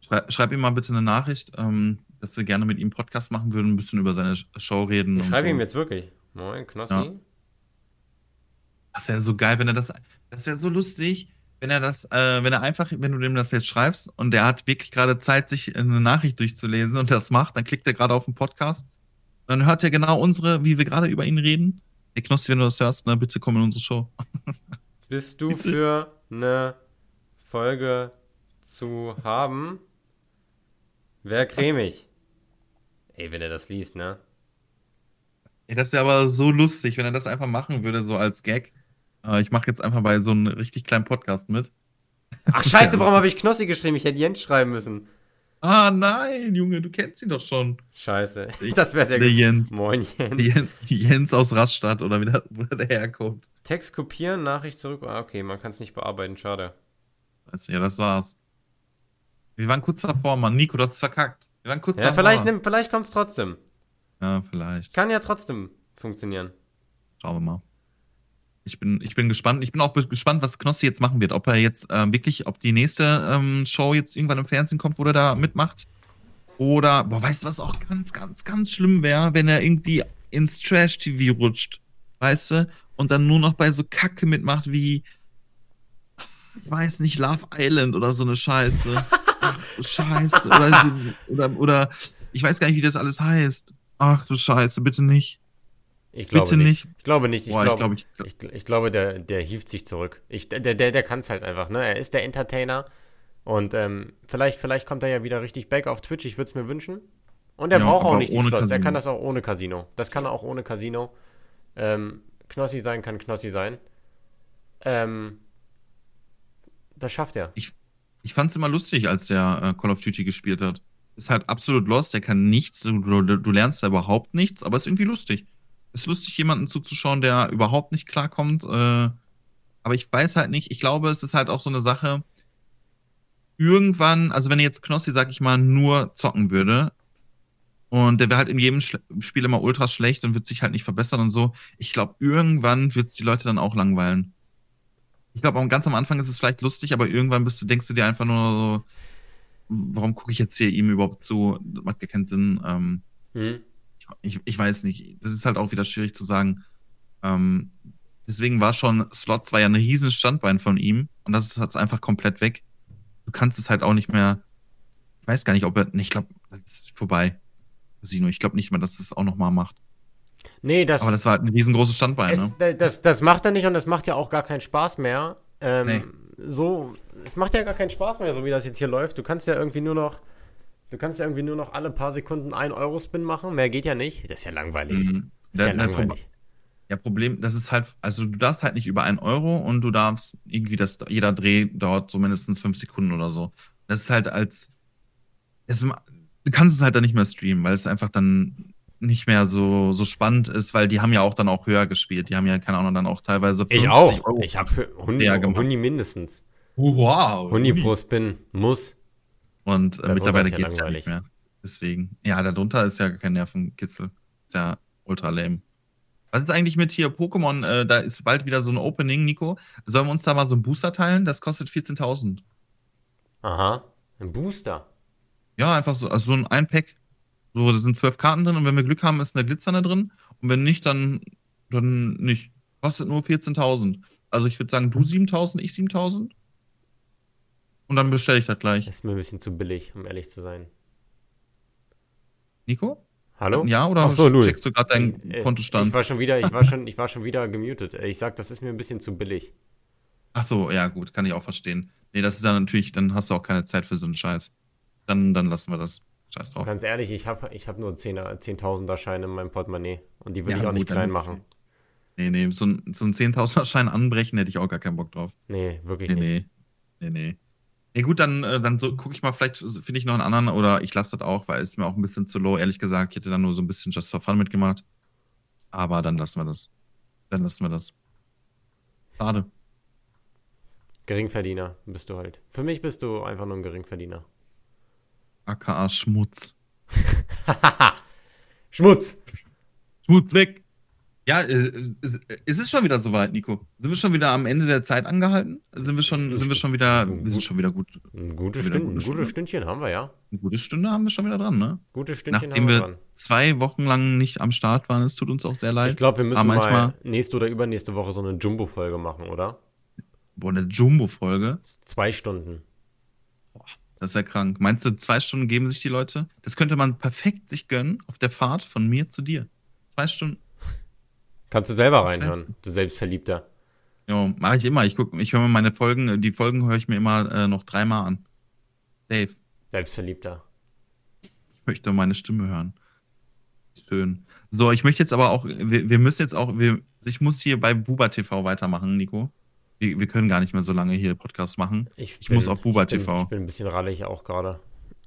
Speaker 2: Schrei schreib ihm mal bitte eine Nachricht, ähm, dass wir gerne mit ihm Podcast machen würden, ein bisschen über seine Show reden.
Speaker 1: Ich schreibe
Speaker 2: so.
Speaker 1: ihm jetzt wirklich. Moin, Knossi.
Speaker 2: Ja. Das wäre so geil, wenn er das. Das wäre so lustig, wenn er das, äh, wenn er einfach, wenn du dem das jetzt schreibst und der hat wirklich gerade Zeit, sich eine Nachricht durchzulesen und das macht, dann klickt er gerade auf den Podcast. Dann hört er genau unsere, wie wir gerade über ihn reden. Hey Knossi, wenn du das hörst, ne, bitte komm in unsere Show.
Speaker 1: Bist du für eine Folge zu haben? Wär cremig. Ey, wenn er das liest, ne?
Speaker 2: Ey, das wäre aber so lustig, wenn er das einfach machen würde, so als Gag. Äh, ich mache jetzt einfach bei so einem richtig kleinen Podcast mit.
Speaker 1: Ach, scheiße, warum habe ich Knossi geschrieben? Ich hätte Jens schreiben müssen.
Speaker 2: Ah, nein, Junge, du kennst ihn doch schon.
Speaker 1: Scheiße.
Speaker 2: Ich-
Speaker 1: Das wäre sehr
Speaker 2: Der
Speaker 1: gut.
Speaker 2: Jens.
Speaker 1: Moin, Jens.
Speaker 2: Jens, Jens aus Rastatt oder wie der, wo der herkommt.
Speaker 1: Text kopieren, Nachricht zurück. Ah, okay, man kann es nicht bearbeiten, schade.
Speaker 2: Ja, das war's. Wir waren kurz davor, Mann. Nico, du hast es verkackt. Wir waren kurz
Speaker 1: Ja, vielleicht, nimm- vielleicht kommt es trotzdem.
Speaker 2: Ja, vielleicht.
Speaker 1: Kann ja trotzdem funktionieren.
Speaker 2: Schauen wir mal. Ich bin, ich bin gespannt. Ich bin auch gespannt, was Knossi jetzt machen wird. Ob er jetzt ähm, wirklich, ob die nächste ähm, Show jetzt irgendwann im Fernsehen kommt, wo er da mitmacht. Oder, boah, weißt du, was auch ganz, ganz, ganz schlimm wäre, wenn er irgendwie ins Trash-TV rutscht. Weißt du? Und dann nur noch bei so Kacke mitmacht wie, ich weiß nicht, Love Island oder so eine Scheiße. Ach, du Scheiße. Oder, oder, oder, ich weiß gar nicht, wie das alles heißt. Ach du Scheiße, bitte nicht.
Speaker 1: Ich glaube
Speaker 2: Bitte
Speaker 1: nicht.
Speaker 2: nicht.
Speaker 1: Ich glaube nicht. Ich,
Speaker 2: Boah, ich
Speaker 1: glaube,
Speaker 2: ich,
Speaker 1: ich, ich glaube, der, der hieft sich zurück. Ich, der der, der kann es halt einfach, ne? Er ist der Entertainer. Und ähm, vielleicht, vielleicht kommt er ja wieder richtig back auf Twitch. Ich würde es mir wünschen. Und er
Speaker 2: Ja,
Speaker 1: braucht auch nicht die Slots. Er
Speaker 2: Casino.
Speaker 1: kann das auch ohne Casino. Das kann er auch ohne Casino. Ähm, Knossi sein kann Knossi sein. Ähm, das schafft er.
Speaker 2: ich fand es immer lustig, als der äh, Call of Duty gespielt hat. Ist halt absolut lost, der kann nichts, du, du, du lernst da überhaupt nichts, aber ist irgendwie lustig. Ist lustig, jemanden zuzuschauen, der überhaupt nicht klarkommt. Äh, aber ich weiß halt nicht, ich glaube, es ist halt auch so eine Sache. Irgendwann, also wenn jetzt Knossi, sag ich mal, nur zocken würde und der wäre halt in jedem Schle Spiel immer ultra schlecht und wird sich halt nicht verbessern und so, ich glaube, irgendwann wird es die Leute dann auch langweilen. Ich glaube, ganz am Anfang ist es vielleicht lustig, aber irgendwann bist du, denkst du dir einfach nur so, warum gucke ich jetzt hier ihm überhaupt zu? Das macht gar keinen Sinn. Ähm,
Speaker 1: Hm?
Speaker 2: ich, ich weiß nicht. Das ist halt auch wieder schwierig zu sagen. Ähm, deswegen war schon, Slots war ja ein riesen Standbein von ihm und das ist halt einfach komplett weg. Du kannst es halt auch nicht mehr. Ich weiß gar nicht, ob er. Ich glaube, das ist vorbei. Casino. Ich glaube nicht mehr, dass das auch nochmal macht.
Speaker 1: Nee, das,
Speaker 2: Aber das war halt ein riesengroßes Standbein,
Speaker 1: es,
Speaker 2: ne?
Speaker 1: da- das, das macht er nicht und das macht ja auch gar keinen Spaß mehr. Ähm,
Speaker 2: Nee.
Speaker 1: So, es macht ja gar keinen Spaß mehr, so wie das jetzt hier läuft. Du kannst ja irgendwie nur noch, du kannst ja irgendwie nur noch alle paar Sekunden einen Euro-Spin machen. Mehr geht ja nicht. Das ist ja langweilig.
Speaker 2: Mhm.
Speaker 1: Das ist ja
Speaker 2: der
Speaker 1: langweilig.
Speaker 2: Ja, Problem, das ist halt, also du darfst halt nicht über einen Euro und du darfst irgendwie, das, jeder Dreh dauert so mindestens fünf Sekunden oder so. Das ist halt als, es, du kannst es halt dann nicht mehr streamen, weil es einfach dann nicht mehr so, so spannend ist, weil die haben ja auch dann auch höher gespielt. Die haben ja, keine Ahnung, dann auch teilweise
Speaker 1: Ich
Speaker 2: 50
Speaker 1: auch.
Speaker 2: Euro.
Speaker 1: Ich habe Hundi. Hundi mindestens.
Speaker 2: wow.
Speaker 1: Hundi pro Spin muss.
Speaker 2: Und äh, mittlerweile
Speaker 1: ja
Speaker 2: geht's ja nicht mehr. Deswegen. Ja, darunter ist ja kein Nervenkitzel. Ist ja ultra lame. Was ist eigentlich mit hier Pokémon? Äh, da ist bald wieder so ein Opening, Nico. Sollen wir uns da mal so einen Booster teilen? Das kostet 14.000.
Speaker 1: Aha. Ein Booster.
Speaker 2: Ja, einfach so, also so ein, ein Pack. So, da sind zwölf Karten drin und wenn wir Glück haben, ist eine Glitzernde drin. Und wenn nicht, dann, dann nicht. Kostet nur 14.000. Also ich würde sagen, du 7.000, ich 7.000. Und dann bestelle ich das gleich.
Speaker 1: Ist mir ein bisschen zu billig, um ehrlich zu sein.
Speaker 2: Nico?
Speaker 1: Hallo?
Speaker 2: Ja, oder
Speaker 1: Ach so, du.
Speaker 2: checkst du gerade deinen
Speaker 1: Äh,
Speaker 2: Kontostand?
Speaker 1: Ich war schon wieder, ich war schon, ich war schon wieder gemutet. Äh, Ich sag, das ist mir ein bisschen zu billig.
Speaker 2: Ach so, ja, gut, kann ich auch verstehen. Nee, das ist dann natürlich, dann hast du auch keine Zeit für so einen Scheiß. Dann, dann lassen wir das. Scheiß drauf.
Speaker 1: Ganz ehrlich, ich habe ich hab nur 10er 10.000er Scheine in meinem Portemonnaie. Und die will
Speaker 2: Ja,
Speaker 1: ich auch
Speaker 2: gut,
Speaker 1: nicht klein machen.
Speaker 2: Nee, nee, so ein, so ein 10.000er Schein anbrechen hätte ich auch gar keinen Bock drauf.
Speaker 1: Nee, wirklich
Speaker 2: Nee,
Speaker 1: nicht.
Speaker 2: nee. Nee, nee. Nee, gut, dann, äh, dann so gucke ich mal, vielleicht finde ich noch einen anderen oder ich lasse das auch, weil es mir auch ein bisschen zu low, ehrlich gesagt. Ich hätte dann nur so ein bisschen Just for Fun mitgemacht. Aber dann lassen wir das. Dann lassen wir das. Schade.
Speaker 1: Geringverdiener bist du halt. Für mich bist du einfach nur ein Geringverdiener.
Speaker 2: AKA Schmutz.
Speaker 1: Schmutz!
Speaker 2: Schmutz weg! Ja, äh, ist ist es schon wieder soweit, Nico? Sind wir schon wieder am Ende der Zeit angehalten? Sind wir schon, sind wir schon wieder, wir sind schon wieder gut.
Speaker 1: Ein gutes,
Speaker 2: Wieder
Speaker 1: Stünd,
Speaker 2: gute
Speaker 1: ein
Speaker 2: Stunde.
Speaker 1: gutes Stündchen haben wir, ja.
Speaker 2: Eine gute Stunde haben wir schon wieder dran, ne?
Speaker 1: Gutes Stündchen
Speaker 2: Nachdem
Speaker 1: haben wir
Speaker 2: wir
Speaker 1: dran.
Speaker 2: zwei Wochen lang nicht am Start waren, es tut uns auch sehr leid.
Speaker 1: Ich glaube, wir müssen mal nächste oder übernächste Woche so eine Jumbo-Folge machen, oder?
Speaker 2: Boah, eine Jumbo-Folge.
Speaker 1: Zwei Stunden.
Speaker 2: Das wäre krank. Meinst du, zwei Stunden geben sich die Leute? Das könnte man perfekt sich gönnen auf der Fahrt von mir zu dir. Zwei Stunden.
Speaker 1: Kannst du selber reinhören, du Selbstverliebter.
Speaker 2: Ja, mache ich immer. Ich ich höre mir meine Folgen, die Folgen höre ich mir immer äh, noch dreimal an. Safe.
Speaker 1: Selbstverliebter.
Speaker 2: Ich möchte meine Stimme hören. Schön. So, ich möchte jetzt aber auch, wir, wir müssen jetzt auch, wir, ich muss hier bei Buba TV weitermachen, Nico. Wir, wir können gar nicht mehr so lange hier Podcast machen. Ich muss auf Buba
Speaker 1: ich bin,
Speaker 2: TV.
Speaker 1: Ich bin ein bisschen rallig auch gerade.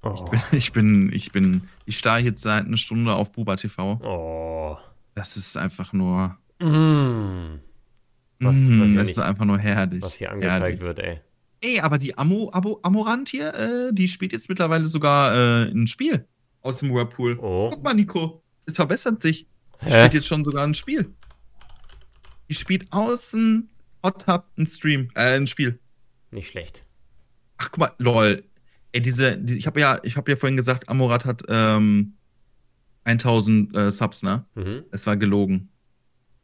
Speaker 1: Oh.
Speaker 2: Ich bin, ich bin, ich starre jetzt seit einer Stunde auf Buba TV.
Speaker 1: oh.
Speaker 2: Das ist einfach nur,
Speaker 1: Mm. Was-
Speaker 2: mm,
Speaker 1: was hier
Speaker 2: das
Speaker 1: nicht-
Speaker 2: ist einfach nur herrlich.
Speaker 1: Was hier angezeigt
Speaker 2: herrlich.
Speaker 1: wird, ey.
Speaker 2: Ey, aber die Amo, Abo, Amorant hier, äh, die spielt jetzt mittlerweile sogar äh, ein Spiel aus dem Whirlpool.
Speaker 1: Oh.
Speaker 2: Guck mal, Nico, es verbessert sich. Die
Speaker 1: Hä?
Speaker 2: spielt jetzt schon sogar ein Spiel. Die spielt außen Hot Tub ein Stream, äh, ein Spiel.
Speaker 1: Nicht schlecht.
Speaker 2: Ach, guck mal, lol. Ey, diese, die, ich habe ja, ich habe ja vorhin gesagt, Amorat hat ähm, 1000 äh, Subs, ne?
Speaker 1: Mhm.
Speaker 2: Es war gelogen.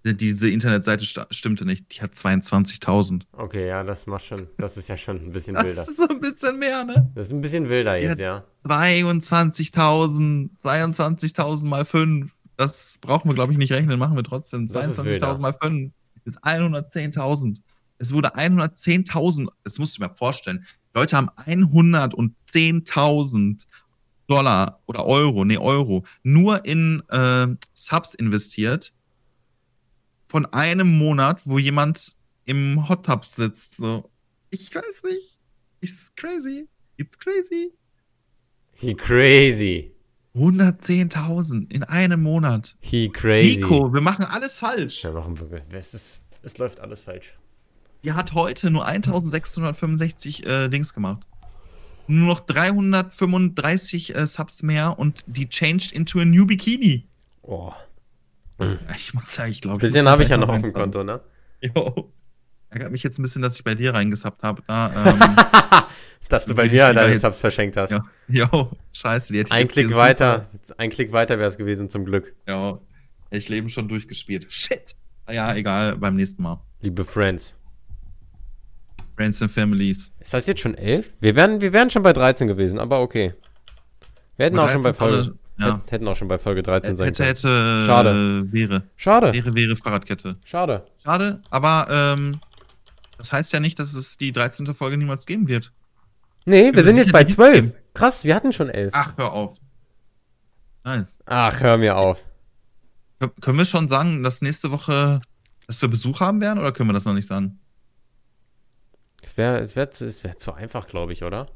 Speaker 2: Die- Diese Internetseite stimmte nicht. Die hat 22.000.
Speaker 1: Okay, ja, das macht schon, das ist ja schon ein bisschen
Speaker 2: Das
Speaker 1: wilder.
Speaker 2: ist so ein bisschen mehr, ne?
Speaker 1: Das ist ein bisschen wilder jetzt, ja.
Speaker 2: 22.000, 22.000 mal 5. Das brauchen wir, glaube ich, nicht rechnen, machen wir trotzdem.
Speaker 1: Das ist
Speaker 2: 22.000 mal 5 ist 110.000. Es wurde 110.000, das musst du mal vorstellen. Leute haben 110.000 Dollar oder Euro, nee, Euro, nur in äh, Subs investiert. Von einem Monat, wo jemand im Hot Tub sitzt. So, ich weiß nicht. It's crazy. It's crazy.
Speaker 1: He crazy.
Speaker 2: 110.000 in einem Monat.
Speaker 1: He crazy.
Speaker 2: Nico, wir machen alles falsch.
Speaker 1: Ja, machen wir. Es, ist, es läuft alles falsch.
Speaker 2: Die hat heute nur 1665 äh, Dings gemacht. Nur noch 335 äh, Subs mehr und die changed into a new Bikini.
Speaker 1: Oh.
Speaker 2: Ich muss sagen, ich glaube.
Speaker 1: Bisschen habe ich ja noch auf dem Konto, ne?
Speaker 2: Jo. Ärgert mich jetzt ein bisschen, dass ich bei dir reingesappt habe. Da, ähm,
Speaker 1: Dass du bei mir
Speaker 2: ich
Speaker 1: deine Subs verschenkt hast.
Speaker 2: ja. Jo, scheiße. Die hätte ich
Speaker 1: Ein
Speaker 2: jetzt
Speaker 1: Klick weiter. Ein Klick weiter wäre es gewesen, zum Glück.
Speaker 2: Super, ja, ich Leben schon durchgespielt. Shit. Ah Ja, egal, beim nächsten Mal.
Speaker 1: Liebe Friends.
Speaker 2: Friends and Families.
Speaker 1: Ist das jetzt schon elf? Wir wären, wir wären schon bei 13 gewesen, aber okay. Wir hätten auch schon bei Folge,
Speaker 2: Ja.
Speaker 1: hätten auch schon bei Folge 13 sein
Speaker 2: Hätte,
Speaker 1: können.
Speaker 2: hätte,
Speaker 1: Schade.
Speaker 2: wäre.
Speaker 1: Schade.
Speaker 2: Wäre, wäre Fahrradkette.
Speaker 1: Schade.
Speaker 2: Schade, aber ähm, das heißt ja nicht, dass es die 13. Folge niemals geben wird.
Speaker 1: Nee, wir sind jetzt bei
Speaker 2: die gibt's
Speaker 1: 12.
Speaker 2: geben.
Speaker 1: Krass, wir hatten schon 11.
Speaker 2: Ach, hör auf. Nice.
Speaker 1: Ach, hör mir auf.
Speaker 2: Kön- Können wir schon sagen, dass nächste Woche, dass wir Besuch haben werden oder können wir das noch nicht sagen?
Speaker 1: Es wäre es wär zu, es wär zu einfach, glaube ich, oder?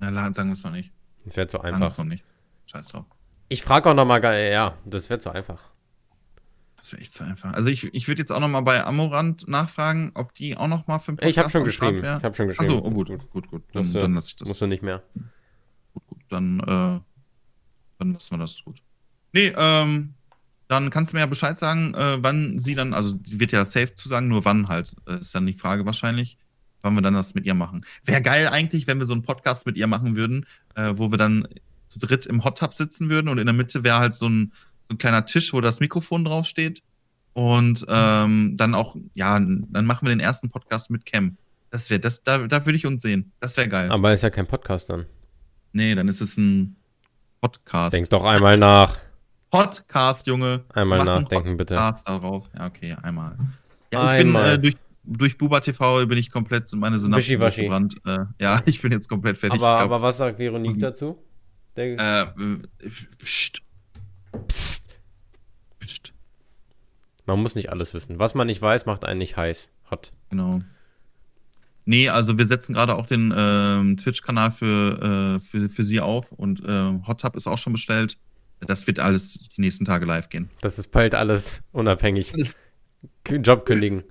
Speaker 2: La- sagen wir es noch nicht.
Speaker 1: Es wäre zu
Speaker 2: Sagen wir
Speaker 1: einfach.
Speaker 2: es noch nicht. Scheiß drauf.
Speaker 1: Ich frage auch noch mal, ja, das wäre zu einfach.
Speaker 2: Das wäre echt zu einfach. Also ich, ich würde jetzt auch noch mal bei Amorant nachfragen, ob die auch noch mal für einen
Speaker 1: Ich habe schon geschrieben.
Speaker 2: wär.
Speaker 1: Ich habe schon geschrieben.
Speaker 2: Achso, oh, gut,
Speaker 1: Ist
Speaker 2: gut, gut. Dann,
Speaker 1: Musst du,
Speaker 2: dann lasse ich das.
Speaker 1: musst du nicht mehr.
Speaker 2: Gut, gut. Dann, äh, dann lassen wir das gut. Nee, ähm, dann kannst du mir ja Bescheid sagen, äh, wann sie dann, also sie wird ja safe zusagen, nur wann halt, äh, ist dann die Frage wahrscheinlich, wann wir dann das mit ihr machen. Wäre geil eigentlich, wenn wir so einen Podcast mit ihr machen würden, äh, wo wir dann zu dritt im Hot Tub sitzen würden und in der Mitte wäre halt so ein, ein kleiner Tisch, wo das Mikrofon draufsteht. Und ähm, dann auch, ja, dann machen wir den ersten Podcast mit Cam. Das wäre, das, da, da würde ich uns sehen. Das wäre geil.
Speaker 1: Aber ist ja kein Podcast dann.
Speaker 2: Nee, dann ist es ein Podcast.
Speaker 1: Denk doch einmal nach.
Speaker 2: Podcast, Junge.
Speaker 1: Einmal nachdenken, bitte.
Speaker 2: Podcast darauf. Ja, okay, einmal. Ja, ich
Speaker 1: Einmal.
Speaker 2: bin äh, durch, durch Buba TV bin ich komplett meine Synapsen durchgebrannt. Äh, ja, ich bin jetzt komplett fertig.
Speaker 1: Aber,
Speaker 2: glaub,
Speaker 1: aber was sagt Veronique dazu? Der,
Speaker 2: äh, äh, pst, Pst,
Speaker 1: Man muss nicht alles wissen. Was man nicht weiß, macht einen nicht heiß. Hot.
Speaker 2: genau. Nee, also wir setzen gerade auch den ähm, Twitch-Kanal für, äh, für, für sie auf und äh, Hot Tub ist auch schon bestellt. Das wird alles die nächsten Tage live gehen.
Speaker 1: Das ist bald alles unabhängig. Job kündigen.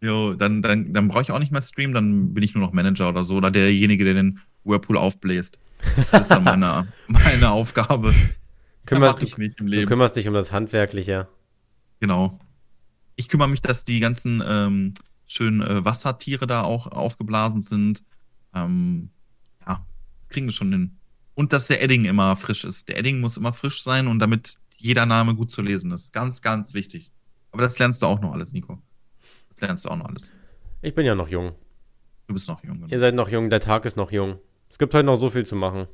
Speaker 2: Jo, dann, dann, dann brauche ich auch nicht mehr streamen, dann bin ich nur noch Manager oder so. Oder derjenige, der den Whirlpool aufbläst. Das ist dann meine, meine Aufgabe. Mach ich nicht im
Speaker 1: Du
Speaker 2: Leben.
Speaker 1: kümmerst dich um das Handwerkliche.
Speaker 2: Genau. Ich kümmere mich, dass die ganzen ähm, schönen äh, Wassertiere da auch aufgeblasen sind. Ähm, ja, das kriegen wir schon hin. Und dass der Edding immer frisch ist. Der Edding muss immer frisch sein und damit jeder Name gut zu lesen ist. Ganz, ganz wichtig. Aber das lernst du auch noch alles, Nico. Das lernst du auch noch alles.
Speaker 1: Ich bin ja noch jung.
Speaker 2: Du bist noch jung.
Speaker 1: Ihr seid noch jung, der Tag ist noch jung. Es gibt heute noch so viel zu machen.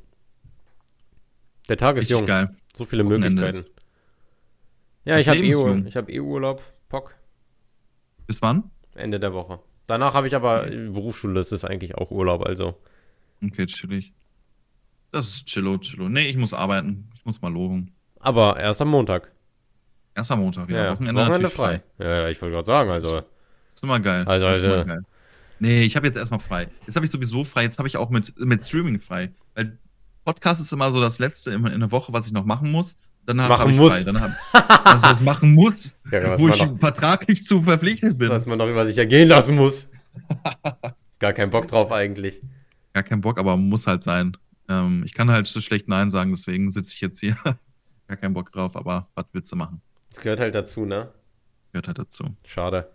Speaker 1: Der Tag ist
Speaker 2: Richtig
Speaker 1: jung.
Speaker 2: geil.
Speaker 1: So viele
Speaker 2: Wochenende
Speaker 1: Möglichkeiten. Ja,
Speaker 2: Das
Speaker 1: ich habe eh, ich hab eh Urlaub. Pock.
Speaker 2: Bis wann?
Speaker 1: Ende der Woche. Danach habe ich aber äh, Berufsschule, das ist eigentlich auch Urlaub, also.
Speaker 2: Okay, chillig. Das ist chillo, chillo. Nee, ich muss arbeiten. Ich muss mal loben.
Speaker 1: Aber erst am Montag.
Speaker 2: Erst am Montag wieder.
Speaker 1: Ja,
Speaker 2: Wochenende, natürlich frei.
Speaker 1: Ja, ja, ich wollte gerade sagen, also.
Speaker 2: ist immer geil.
Speaker 1: Also,
Speaker 2: Das ist
Speaker 1: also-
Speaker 2: immer geil. Nee, ich habe jetzt erstmal frei. Jetzt habe ich sowieso frei. Jetzt habe ich auch mit, mit Streaming frei. Weil Podcast ist immer so das Letzte in, in der Woche, was ich noch machen muss. Dann hab,
Speaker 1: Machen
Speaker 2: ich
Speaker 1: muss.
Speaker 2: Dann hab, also das machen muss,
Speaker 1: Ja, was
Speaker 2: wo ich
Speaker 1: noch-
Speaker 2: vertraglich zu verpflichtet bin.
Speaker 1: was man noch über sich ergehen lassen muss. Gar keinen Bock drauf eigentlich.
Speaker 2: Gar kein Bock, aber muss halt sein. Ähm, ich kann halt so schlecht Nein sagen, deswegen sitze ich jetzt hier. Gar keinen Bock drauf, aber was willst du machen?
Speaker 1: Das gehört halt dazu, ne?
Speaker 2: Gehört halt dazu.
Speaker 1: Schade.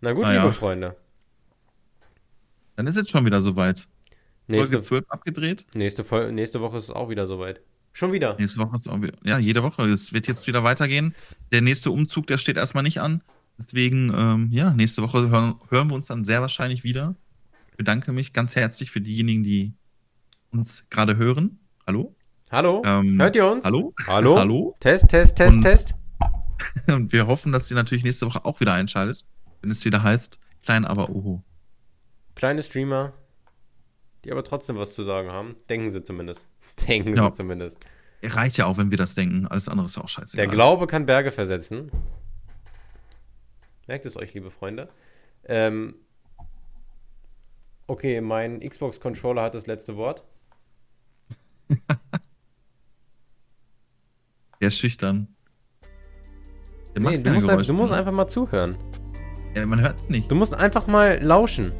Speaker 1: Na gut,
Speaker 2: ja.
Speaker 1: liebe Freunde.
Speaker 2: Dann ist jetzt schon wieder soweit. Folge
Speaker 1: Nächste,
Speaker 2: 12 abgedreht.
Speaker 1: nächste, nächste Woche ist es auch wieder soweit. Schon wieder.
Speaker 2: Nächste Woche ist auch wieder, ja, jede Woche. Es wird jetzt wieder weitergehen. Der nächste Umzug, der steht erstmal nicht an. Deswegen, ähm, ja, nächste Woche hören, hören wir uns dann sehr wahrscheinlich wieder. Ich bedanke mich ganz herzlich für diejenigen, die uns gerade hören. Hallo?
Speaker 1: Hallo?
Speaker 2: Ähm,
Speaker 1: Hört ihr uns?
Speaker 2: Hallo?
Speaker 1: Hallo?
Speaker 2: Hallo?
Speaker 1: Test, Test, Test,
Speaker 2: Und-
Speaker 1: Test.
Speaker 2: Und wir hoffen, dass ihr natürlich nächste Woche auch wieder einschaltet, wenn es wieder heißt, klein aber uhu.
Speaker 1: Kleine Streamer, die aber trotzdem was zu sagen haben. Denken sie zumindest. Denken
Speaker 2: Ja.
Speaker 1: sie zumindest.
Speaker 2: Reicht ja auch, wenn wir das denken. Alles andere ist ja auch scheißegal.
Speaker 1: Der Glaube kann Berge versetzen. Merkt es euch, liebe Freunde. Ähm, okay, mein Xbox-Controller hat das letzte Wort.
Speaker 2: Der ist schüchtern. Der
Speaker 1: Nee, du musst,
Speaker 2: Geräusche.
Speaker 1: du musst einfach mal zuhören.
Speaker 2: Ja, man hört es nicht.
Speaker 1: Du musst einfach mal lauschen.